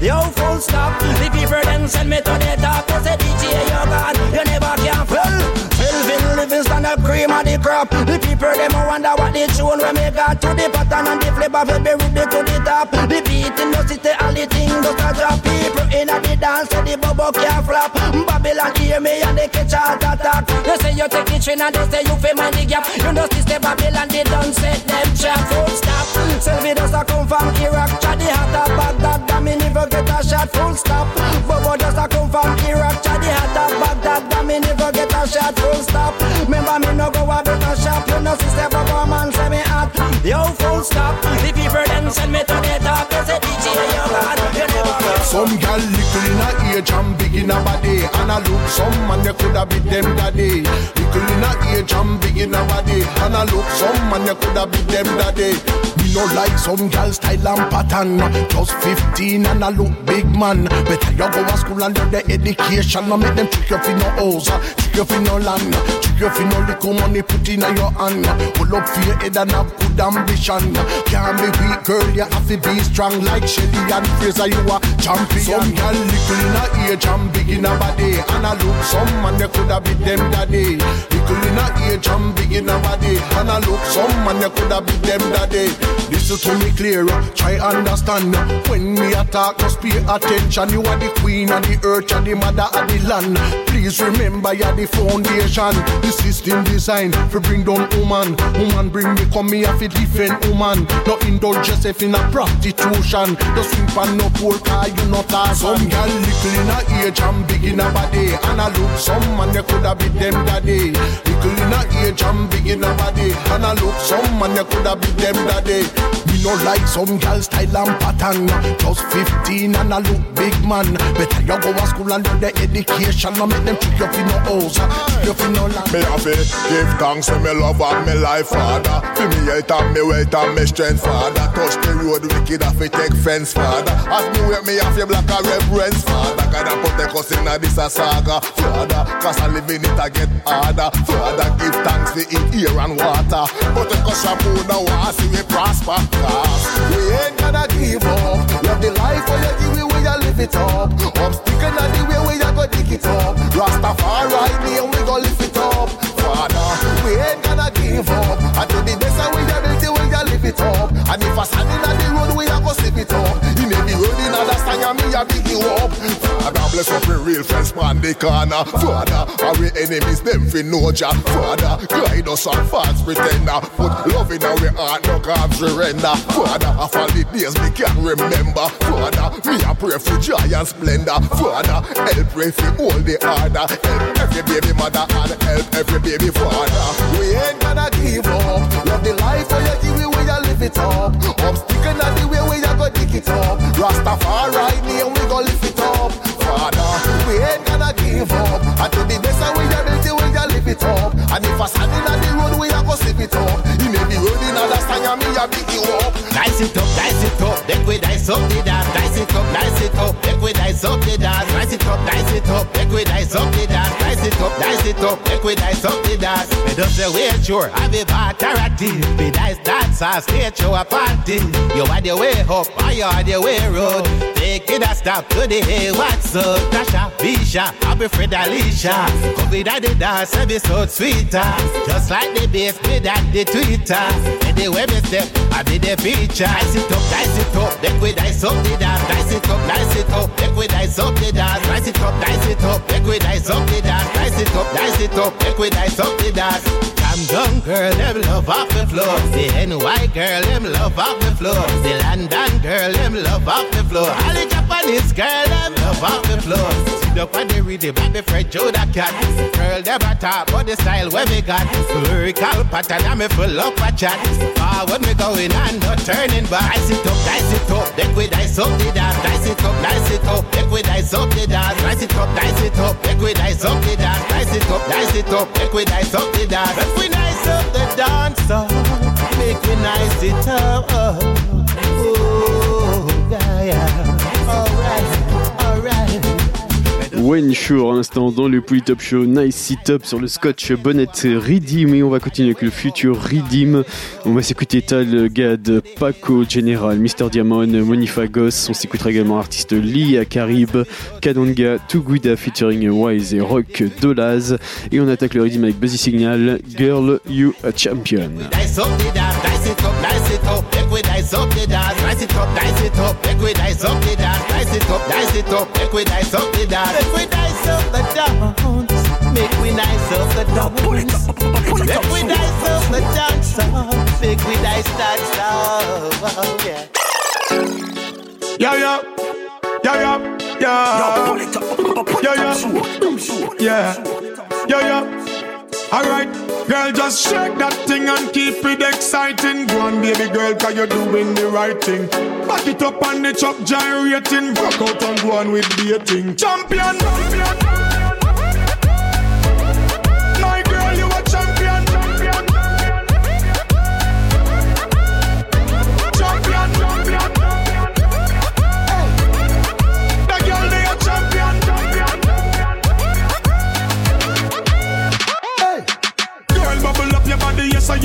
Yo, full stop. The people then send me to the top. They say DJ, you're gone, you never can fall. Sylvin Livingston, the cream of the crop. The people them wonder what they tune when me got to the pattern and the flavor will be ruby to the top. The beat in the city, all the things just a drop. People in the dance, the bubble can't flop. Babylon hear me and they catch heart attack. They say you take the train and they say you feel mind the gap. You know this the Babylon, they don't set them trap. Full stop. Sylvie does a come from Iraq, hot up Baghdad, that me never get a shot. Full stop. Bobo does a come from Iraq, Chadi hot up Baghdad, that me never get a shot. Full stop. Remember me no go a better shop. You know sister Bobo man say me hot. Yo, full stop. The people them send me to the top. They say DJ, you God, you never get Some gal little in a age and big in a body And I look some man they coulda be them daddy Little in a age and big in a body And I look some man they coulda be them daddy no like some gal style and pattern. Just 15 and I look big man. Better you go to school and do the education. No make them trick you for no house Trick you for no land Trick you for no little money put in your hand. Pull up for your head and have good ambition. Can't be weak girl you have to be strong. Like Shelly-Ann Fraser you a champion. Some gal little in a age and big in a body. And I look some man they coulda be them daddy Little in a age and big in a body. And I look some man they coulda be them daddy. Listen to me clear, try understand When me attack, just pay attention. You are the queen and the earth and the mother of the land. Please remember you're the foundation. This is The system design for bring down woman. Woman bring me come me have to defend woman. No indulge yourself in a prostitution. Just swing pan no poor car you not a Some girl little in a age and big in a body. And I look some man they coulda be them daddy Little in a age and big in a body. And I look some man they coulda be them daddy Me no like some girl style and pattern Just 15 and I look big man Better you go to school and do the education No make them trick you for no house you for no land Me have to give thanks to me love and me life, Father. For me health and me wealth and me strength, Father. Touch the road wicked, have to take fence, Father. As me wake me have to black a reverence, Father. God a protect us in a this a saga, Father. Cause I live in it I get harder, Father. Give thanks for it, air and water. Protect us from who now want see we prosper, cause we ain't gonna give up. Love the life where you give me, where you live it up. Sticking at the way where you go dig it up. Rastafari, me and we go lift it up. Father, we ain't gonna give up. I do the best and we are built it, we are live it up. And if I stand in the road, we are go slip it up. Me a big you up. Father, bless up the real friends man the corner. Father, our enemies them fi know Jah. Father, guide us on false pretender. Put love in our heart, no cause surrender. Father, of the days we can remember. Father, me a pray for joy and splendor. Father, help pray for all the order. Help every baby mother and help every baby father. We ain't gonna give up. Love the life where you give where live it up. Sticking at the way where you go dig it up. Rastafari, me and we go lift it up. Father, we ain't gonna give up. I do the best and we are built it, we are live it up. And if I stand in the road, we are go and me a big you up. Dice it up, dice it up, then we dice up the dance. Dice it up, dice it up, then we dice up the dance. Dice it up, dice it up, then we dice up the dance. Dice it up, dice it up, then we dice up the dance. Me don't say we're sure, I be bad charity. Be dice dancer, stage show a party. You are the way up, I are the way road. Take it a stop to the hey, what's up? Tasha, Bisha, I be Fred Alicia. Come with the dance, episode sweeter. Just like the bass, me that the Twitter. Uh, and the me step, I be the feature. Dice it up, dice it up, then we dice up the dance. Dice it up, dice it up, then we dice up the dance. Dice it up, dice it up, then we dice up the dance. Dice it up, dice it up, then we dice up the dance. Jam down girl, them love off the floor. The NY girl, them love off the floor. The London girl, them love off the floor. All the Japanese girl, them love off the floor. Up on the rhythm, baby Fred Joe the cat. Girl, them a talk about the style where we got. Lyrical pattern, I'm full up a chat. Forward me going and no turning back. Dice it up, dice it up, then we dice up the dance. Dice it up, dice it up, then we dice up the dance. Dice it up, dice it up, then we dice up the dance. Dice it up, dice it up, then we dice up the dance. If we nice up the dance, oh, make we nice it up. Oh yeah, Wayne Shore à l'instant dans le Poly Top Show. Nice sit up sur le scotch bonnet Redeem. Et on va continuer avec le futur Redeem. On va s'écouter Tal Gad, Paco General, Mister Diamond, Monifa Goss. On s'écoutera également l'artiste Lee Carib, Kadonga, Tuguda featuring Wise et Rock Dolaz. Et on attaque le Redeem avec Buzzy Signal, Girl You a Champion. it up, dice it up, make we dice up the dance. Dice it up, dice it up, make we dice up the dance. Dice it up, dice it up, make we dice up the dance. Make we dice up the dance. Make we nice up the dance. Make we nice up the dance. Make we nice that stuff. Yeah. yeah, yeah, yeah, yeah, yeah, yeah, yeah, yeah. yo. Alright, girl, just shake that thing and keep it exciting. Go on, baby girl, cause you're doing the right thing. Back it up on the chop gyrating. Rock out and go on with dating. Champion, champion.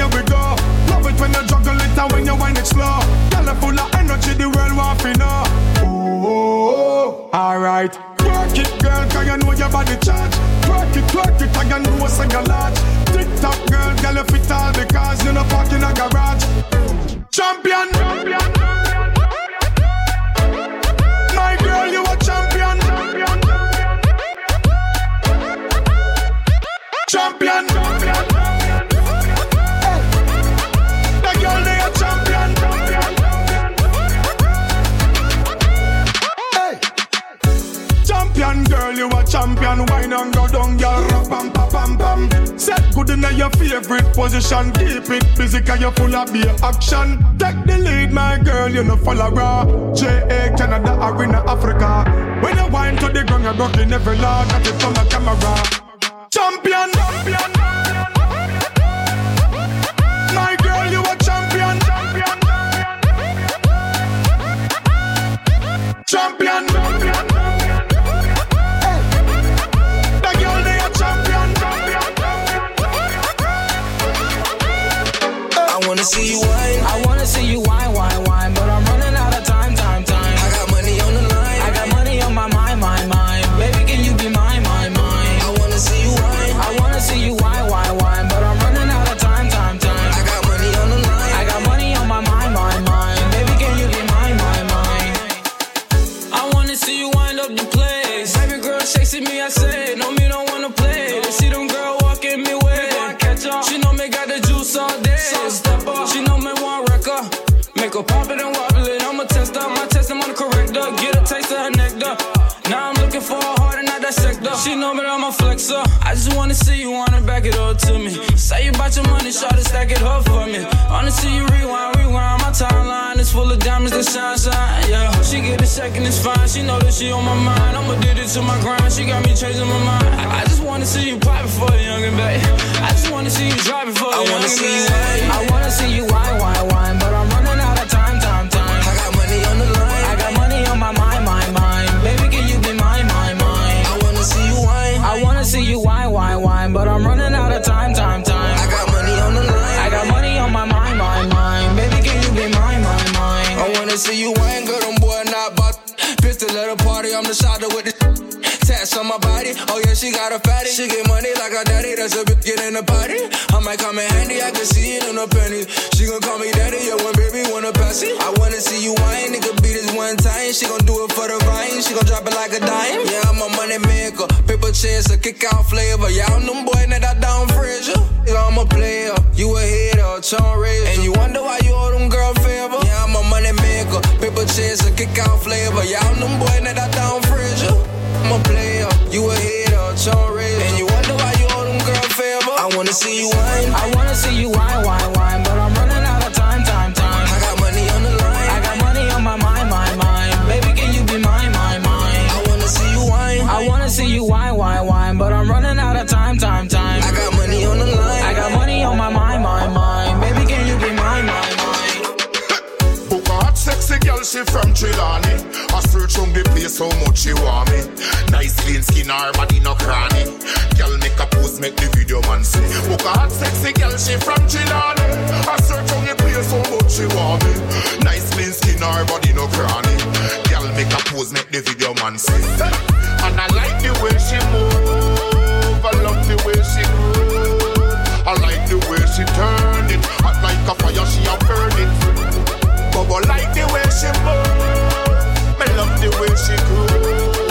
Here we go. Love it when you juggle it and when you wind it slow. Girl, full of energy, the world want to know. Oh, alright. Work it, girl, cause you know your body charge. Work it, work it, and you know what's in your large. Tick tock, girl, girl, you fit all the cars, you know, park in a garage. Champion, champion. A champion, wine and go down, girl. Pam, pam, pam, pam. Set good in your favorite position. Keep it busy, cause you full of beer action. Take the lead, my girl, you know follow raw. J.A. Canada, Arena, Africa. When you wine to the ground, you're rocking every law. Got it from the camera. Champion, champion. My girl, you a champion. Champion. Champion. champion. Full of shine, shine. Yeah, she get a second, it's fine. She know that she on my mind. I'ma did it to my grind. She got me changing my mind. I, I just wanna see you pop a youngin' babe. I just wanna see you drive it for a youngin' babe. I wanna see you wine, wine, wine, but I'm running see you wine, girl, them boy not but pistol at a party. I'm the shot with the tats on my body. Oh yeah, she got a fatty. She get money like her daddy. That's a bitch get in the party. I might come in handy. I can see it in the pennies. She gon' call me daddy. Yeah, when baby wanna pass it. I wanna see you wine. Nigga beat this one time. She gon' do it for the vine. She gon' drop it like a dime. Yeah, I'm a money maker. Paper chase, a kick out flavor. Yeah, I'm them boy that I down Frazier. Yeah, I'm a player. You a hater, Tom Razor. And you wonder why you Chase, a kick out flavor. I'm them boy that I don't down Frazier. Uh, I'm a player, you a hater, Tom Razor. And you wonder why you owe them girl favor. I wanna see you wine. From Trelawney. Straight search on the place how much she want me. Nice clean skin, her body no cranny. Girl make a pose, make the video man see. Book a hot sexy girl, she from Trelawney. I search on the place how much she want me. Nice clean skin, her body no cranny. Girl make a pose, make the video man see. And I like the way she move. I love the way she groove. I like the way she turn it. Hot like a fire, she a burn it. Bubble like the way she move. Me love the way she groove.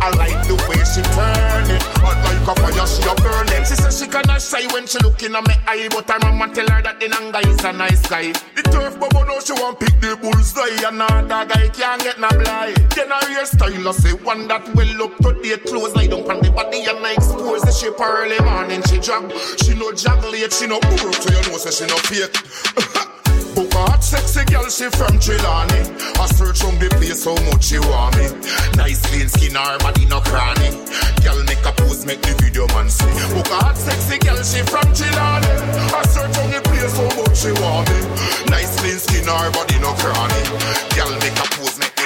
I like the way she turn it. Hot like a fire, she a burn it. She says she cannot shy when she looking at me eye, but her mama tell her that the nanga is a nice guy. The turf bubble now she want pick the bullseye, and another guy can't get no blind. Then her hairstyle, I say one that well up to date clothes, lie down on the body and I expose the shape early morning. She jog, she no jog late, she no broke, so you know say she no fake. Book a hot sexy girl, she from Trelawney. I search on the place how much she want me. Nice clean skin, her body no cranny. Girl make a pose, make the video man see. Book a hot sexy girl, she from Trelawney. I search on the place how much she want me. Nice clean skin, her body no cranny. Girl make a pose, make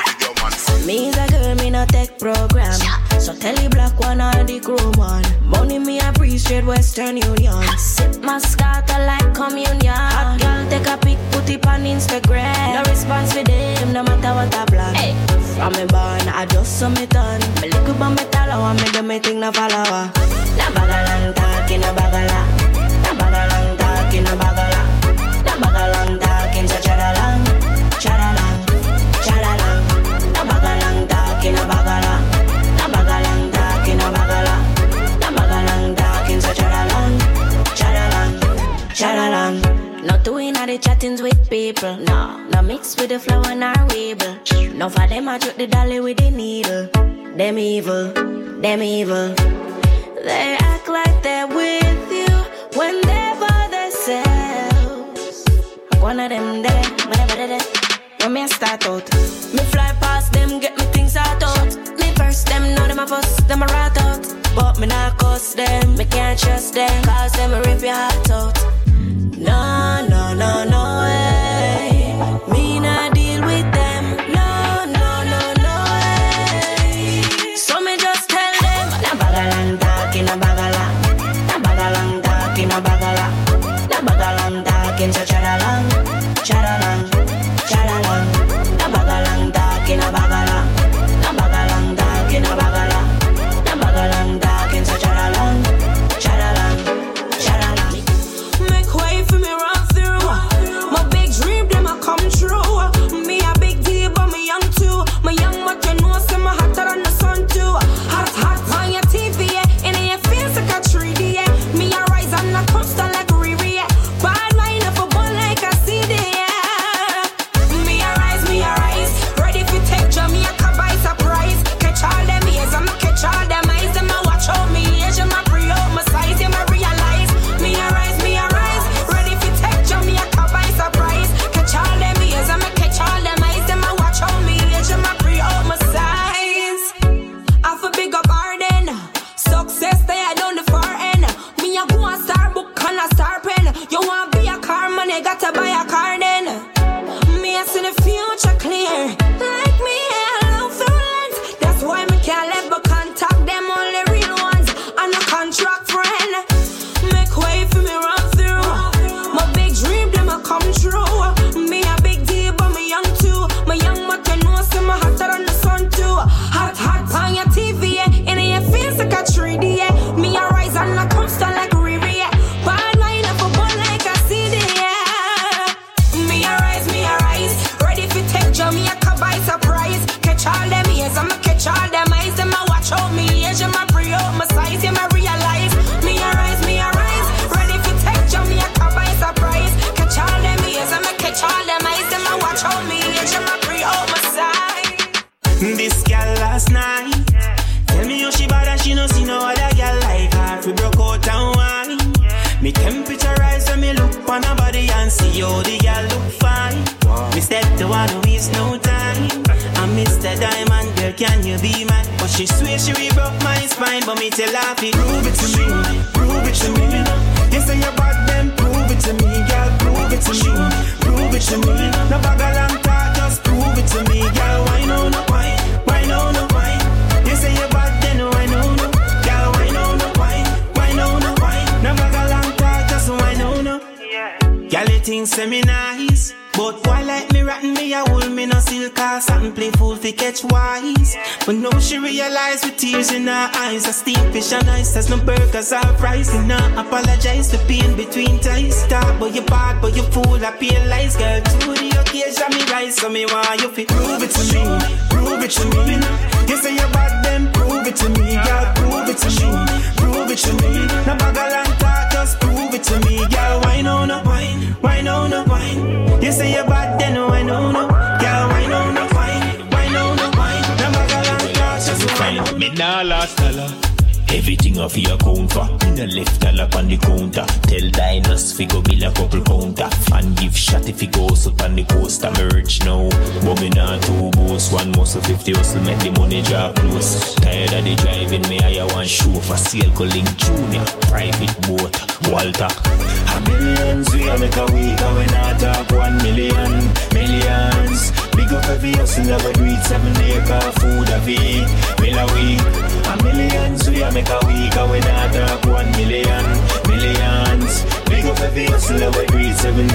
the video man see. Me is a girl, me no tech program. So tell the black one or the chrome one. Money me appreciate Western Union. Sip my scatter like communion. Hot girl take a pic, put it on Instagram. No response for them, no matter what I plan. Hey. From me born, I just saw me done. Me look up on me tell her, me do me thing no follower. Na bagalang talking, na bagala. People, no. No mix with the flow and our weeble. No for them I took the dolly with the needle. Them evil, them evil. They act like they're with you when they're by themselves. One of them there, whenever they. When me start out, me fly past them, get me things out out. Me first them, know them a fuss, them a rat out. But me not cuss them, me can't trust them, cause them rip your heart out. No, no, no, no way. Me not deal with eyes, a steam fish and ice as no burgers are pricing. Now apologize for pain between ties. Stop, but you're bad, but you fool. I pay lies, girl. To the occasion me rise, so me want you fi prove it to me, prove it to me. You say you're bad, then prove it to me, girl. Prove it to me, prove it to me. Now bagel and talk, just prove it to me, girl. Why no no wine, why no no wine? You say you're bad, then why no no, girl. Me nah last dollar. Everything off your account for In a left dollar on the counter. Tell diners fi go bill a couple counter. And give shot if he goes up on the coaster Merge now. But me nah two boss One muscle 50 hustle make the money drop close Tired of the driving me I want show for sale calling Junior Private boat Walter. A millions we a make a week And we not talk one million. Millions. Big up every hustle never do it. Seven acre food a feed Mill a week A million, so a make a week And we not talk one million. Millions. Big up every hustle never do it Seven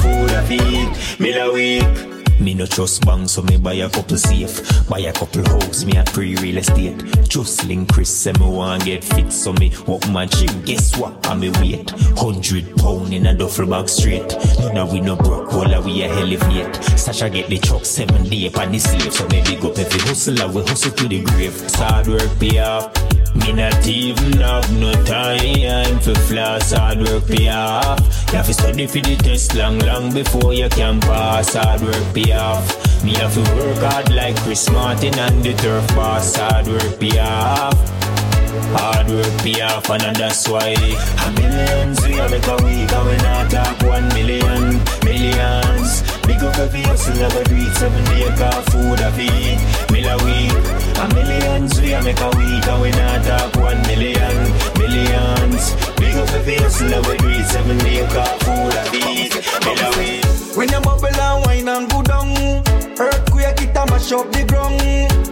food a feed. Mill a week me no trust bank, so me buy a couple safe. Buy a couple house, me a pre real estate. Just link Chris, say me want get fit, so me walk my gym. Guess what? I me wait. Hundred pound in a duffel bag straight. Now we no broke, all we a elevate. Sasha get the truck seven day upon the slave, so me big up every hustler, we hustle to the grave. Hard work pay off. Me not even have no time for floss, hard work pay off. You have to study for the test long, long before you can pass. Hard work pay off. Me have to work hard like Chris Martin and the turf boss. Hard work pay off. Hard work pay off and that's why A millions we a make a week and we not talk one million Millions Big up every hustle never do it Seven day car food a feed Mill a week A millions we a make a week and we not talk one million Millions Big up every hustle never do it Seven day car food a feed Mill a week When you bubble and wine and go down Earthquake it a mash up the ground.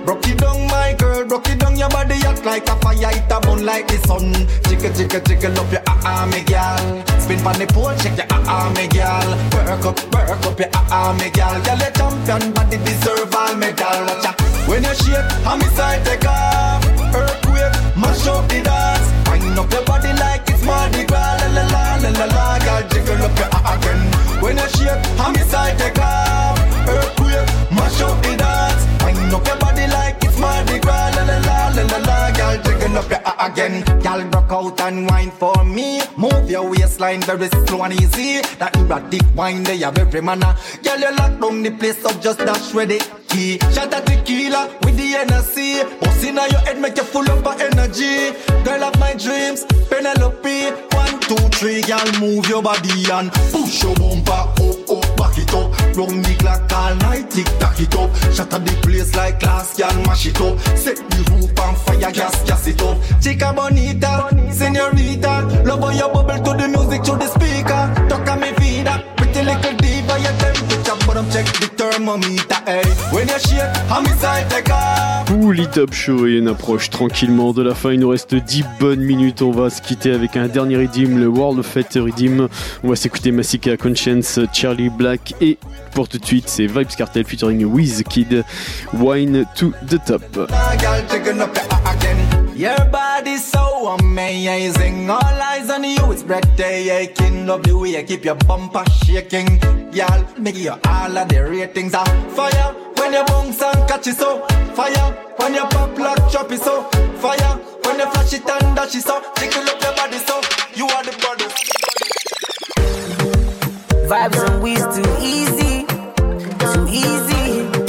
Broke it down my girl, broke it down Your body act like a fire, it a burn like the sun. Jiggle, jiggle, jiggle up your ah ah me gal. Spin pon the pole, shake your ah ah me gal. Work up, work up your ah ah me gal. Girl, your champion body deserve all medal Watch ya When you shake, on me side take off. Earthquake, mash up the dance. Wind up your body like it's Mardi Gras. La la la, la la la, girl, jiggle up your ah again When you shake, on me side take off Earthquake, mash up the dance. Wind up your body like it's Mardi Gras. La la la, la la la, girl, jiggle up your again. Girl, rock out and wine for me. Move your waistline very slow and easy. That erratic wine they have every manner Girl, you lock down the place up just dash ready key. Shot at tequila with the NSC Bust inna your head make you full up of energy? Girl of my dreams, Penelope. One, two, three, girl move your body and Push your bumper. Up, up, back it up. Round the clock all night, tick tock it up. Shut the place like glass, girl mash it up. Set the roof on fire, gas, gas it up. Chica bonita, senorita Love how you bubble to the music through the speaker Toca mi vida, pretty little diva Your temperature, but I'm check the thermometer, hey When you shake, I'm inside take off Pouli Top Show et on approche tranquillement de la fin. Il nous reste 10 bonnes minutes. On va se quitter avec un dernier redeem, le World of Fate Redeem. On va s'écouter Massacre Conscience, Charlie Black et pour tout de suite, c'est Vibes Cartel featuring Wizkid, Wine to the Top. Your body's so amazing. All eyes on you, it's breathtaking. Love the way you keep your bumper shaking. Girl, make you all of the ratings are fire. When your bounce and catch it so fire. When your pop lock chop so fire. When you flash it and dash it so jiggle up your body so you are the body. Vibes and weeds too easy, too easy.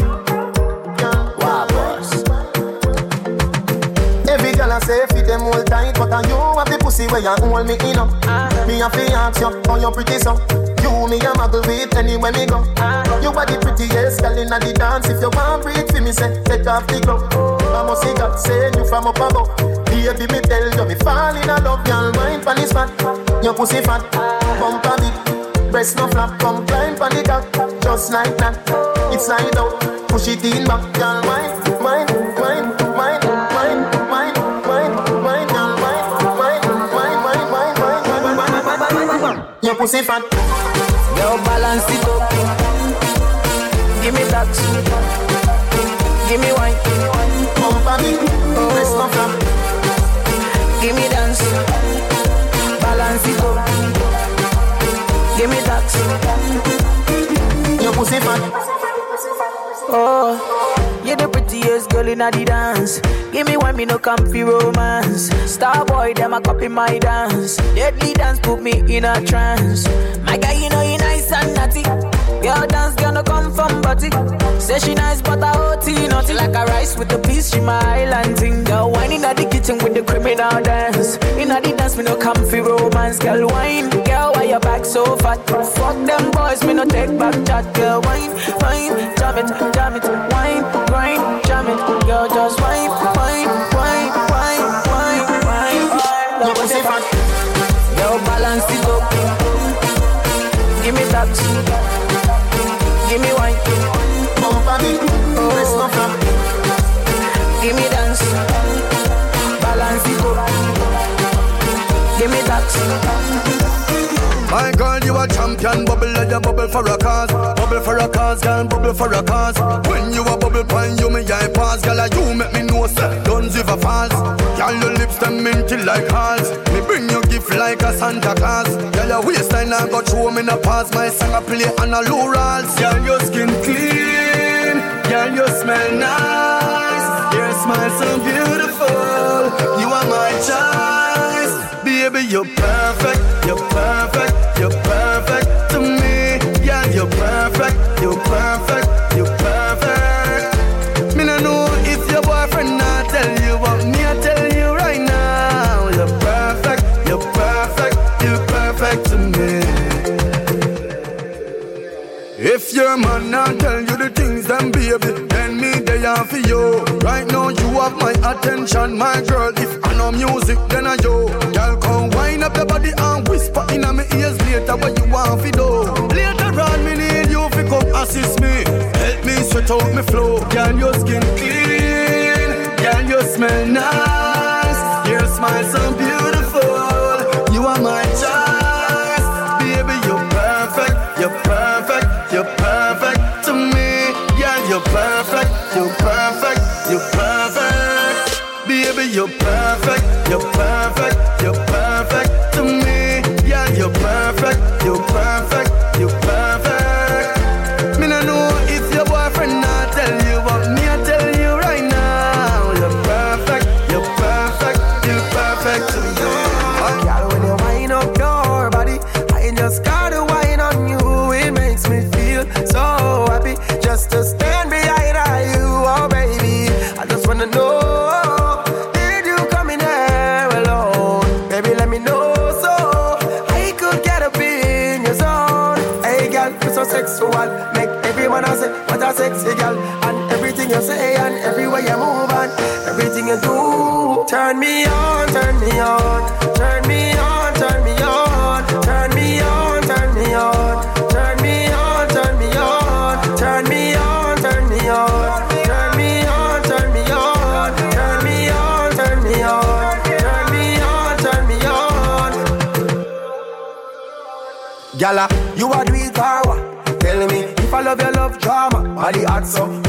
Say fit them all tight, but on you have the pussy where you hold me in up. Ah. Me have to ask you, how you pretty so? You me a muggle with anywhere me go. Ah. You are the prettiest girl inna the dance. If you want breathe for me, say take off the glove. I must see God send you from up above. Baby, me tell you, me fall in love, girl. Wine pon this fat, your pussy fat, bump a bit, breast no flap, come climb pon the cock, just like that. Oh. It's slide out, push it in back, girl. Wine, wine, pussy fat. Girl, balance it up. Give me that. Give me wine. Pump a bit. Press no flap. Give me dance. Balance it up. Give me that. Your pussy fat. Oh, prettiest girl in the dance. Give me one, me no comfy romance. Star boy, them a copy my dance. Deadly dance put me in a trance. My guy, you know you nice and naughty. Girl dance, girl no come from body. Say she nice, but I OT naughty like a rice with a piece. She my island thing. Girl, wine in the kitchen with the criminal dance. In the dance, me no comfy romance. Girl, wine, girl, why your back so fat? Fuck them boys, me no take back chat. Girl, wine, wine, jam it, jam it, wine. Girl, just wine, wine, wine, wine, wine, wine. Your pussy fat. Girl, balance it up. Give me that. Give me wine. My girl, you a champion, bubble like a bubble for a cause. Bubble for a cause, girl, bubble for a cause. When you a bubble pine, you me eye pass, girl, you make me know, sir. Guns if a falls. Girl, your lips them minty like hearts. Me bring you gift like a Santa Claus. Girl, your waistline I got through me a pass. My song I play on a low rolls. Girl, your skin clean. Girl, you smell nice. Your smile so beautiful. You are my choice. Baby, you're perfect. You're perfect. You're perfect to me. Yeah, you're perfect. You're perfect. You're perfect. Me no know if your boyfriend not tell you, but me I tell you right now. You're perfect. You're perfect. You're perfect to me. If your man not tell you the things, then baby, they are for you. Right now you have my attention, my girl. If I know music, then I yo. Girl, come wind up your body and whisper in my ears later what you want for do. Later on, me need you to come assist me, help me sweat out me flow. Girl, your skin clean, girl, you smell nice, your smile so beautiful. You are my choice, me on, turn me on, turn me on, turn me on, turn me on, turn me on, turn me on, turn me on, turn me on, turn me on, turn me on, turn me on, turn me on, turn me on, turn me on, turn me on. Gala, you a do it or what? Tell me if I love your love drama, body hot so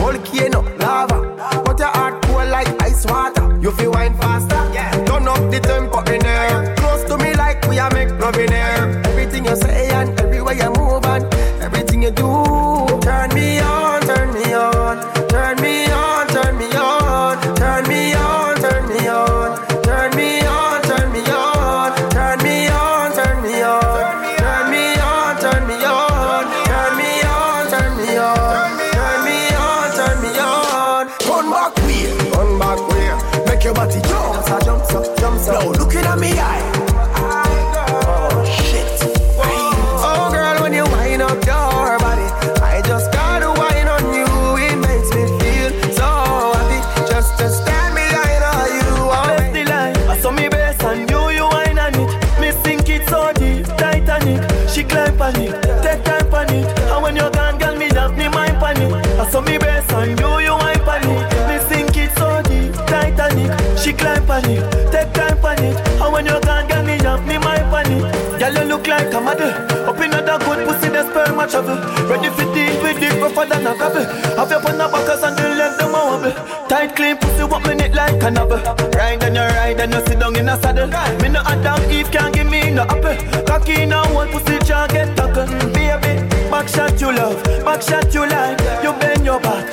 like a model. Up in the good pussy, the travel. Ready for deal with it, rougher than a gravel. Have your on the backers and the length them a wobble. Tight clean pussy, what it like a novel. Ride and you ride and you sit down in a saddle. Me no Adam Eve can't give me no apple. Cocky now one pussy can't get tackled. Baby, back shot you love, back shot you like. You bend your back,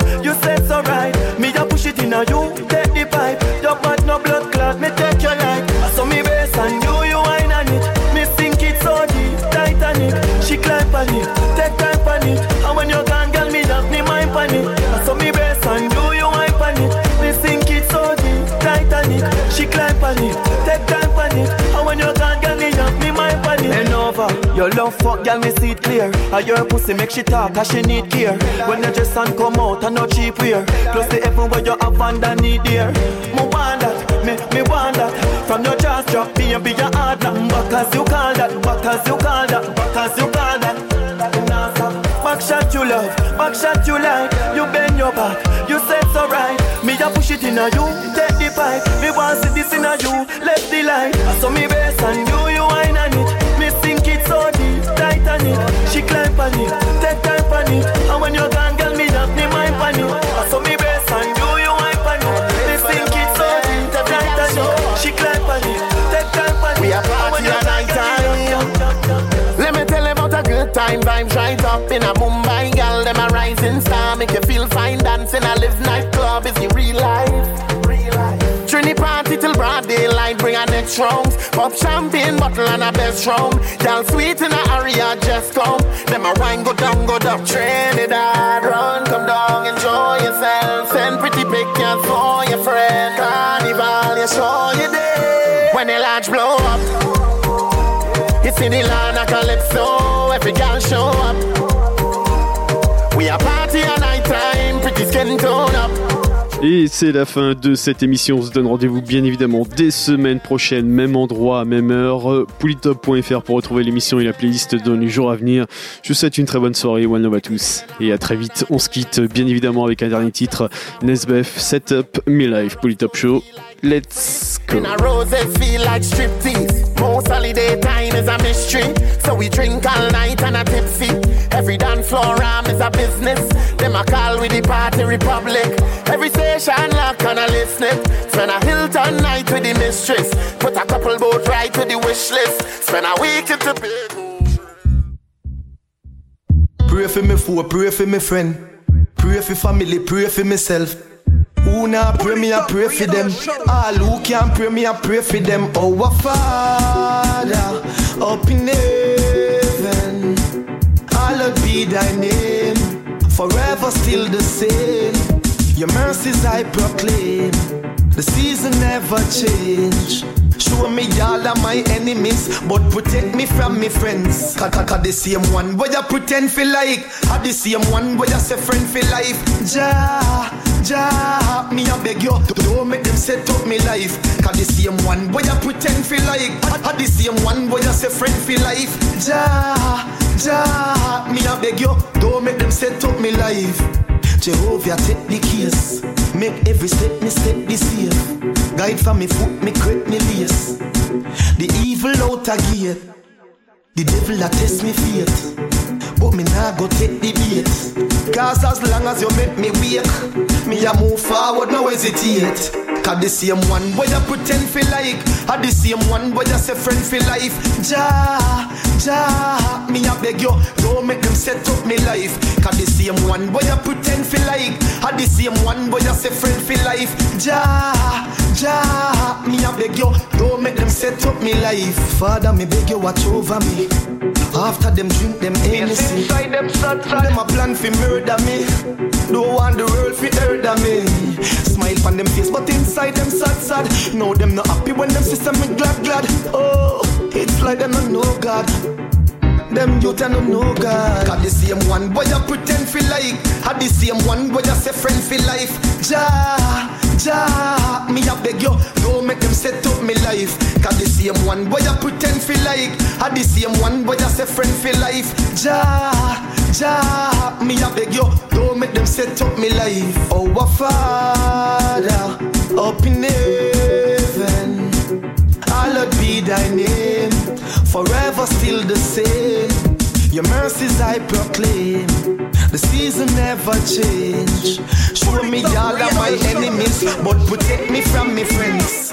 your love fuck, girl, me see it clear. And your pussy make she talk, cause she need care. When your dress and come out, I no cheap wear. Plus the heaven where you have and I need there. Me want that, me, me want that. From your jaws drop, me and be your hard. Back as you call that, back as you call that, back as you call that. Back shot you love, back shot you like. You bend your back, you said so right. Me a push it in a you, take the pipe. Me want see this in a you, left the light. I saw me base and you, She climb on it, take time on it. And when you're gone, girl, me have me mind on it. I saw me base and you, you wine on it. Me sink it so deep, Titanic. She climb on it, take time on it. We are party at night time. Let me tell you about a good time vibes right up in a Mumbai, girl. Them a rising star, make you feel fine dancing. I live nightclub is the real life. Bring a next rounds. Pop champagne bottle and a best round. Girl sweet in a area, just come. Then my wine go down, go down. Trinidad, run, come down, enjoy yourself. Send pretty pictures for your friend. Carnival, you show you there. When the large blow up. You see the land of Calypso, every girl show up. We are party at night time, pretty skin tone up. Et c'est la fin de cette émission. On se donne rendez-vous bien évidemment des semaines prochaines, même endroit, même heure. Polytop.fr pour retrouver l'émission et la playlist dans les jours à venir. Je vous souhaite une très bonne soirée. One love à tous. Et à très vite. On se quitte bien évidemment avec un dernier titre. Nesbeth, Setup, Me Life, Polytop Show. Let's go. And our roses feel like striptease. Most holiday time is a mystery. So we drink all night and a tipsy. Every dance floor arm is a business. Them a call with the party republic. Every station lock and a listening. Spend a Hilton night with the mistress. Put a couple boat right to the wish list. Spend a week in the big. Pray for me foe, pray for me friend. Pray for family, pray for myself. Who now pray me, I pray for them. All who can pray me, I pray for them. Oh, our Father up in heaven, hallowed be thy name. Forever still the same. Your mercies I proclaim. The season never change. Show me all of my enemies, but protect me from me friends. Kaka the same one where you pretend feel like, I the same one where you say friend for life. Ja, ja, me I beg you, don't make them set up me life. Cause the same one where you pretend feel like, I the same one where you say friend for life. Ja, ja, me I beg you, don't make them set up me life. Jehovah take the case. Make every step me step the safe. Guide for me foot, me creep me lace. The evil out a gate. The devil a test me faith. But me nah go take the bait. Cause as long as you make me wake, me a move forward, no hesitate. Cause the same one boy you pretend feel like, or the same one boy you say friend for life. Ja, ja, me a beg you, don't make them set up me life. Cause the same one boy you pretend feel like, or the same one boy you say friend for life. Ja, ja, me a beg you, don't make them set up me life. Father, me beg you watch over me. After them drink them Hennessy them sad, sad. Them a plan fi murder me. Don't want the world fi murder me. Smile on them face but inside them sad sad. Know them not happy when them sister me glad glad. Oh, it's like them not know God. Them youth and know God. Got the same one boy you pretend feel like. Had the same one boy you say friend feel life. Ja, ja, me a beg you Don't make them set up me life. Got the same one boy you pretend feel like Had the same one boy you say friend feel life. Ja, ja, me a beg you Don't make them set up me life. Oh, Our Father up in heaven Hallowed be thy name, forever still the same. Your mercies I proclaim. The season never change. Show me all of my enemies, but protect me from my friends.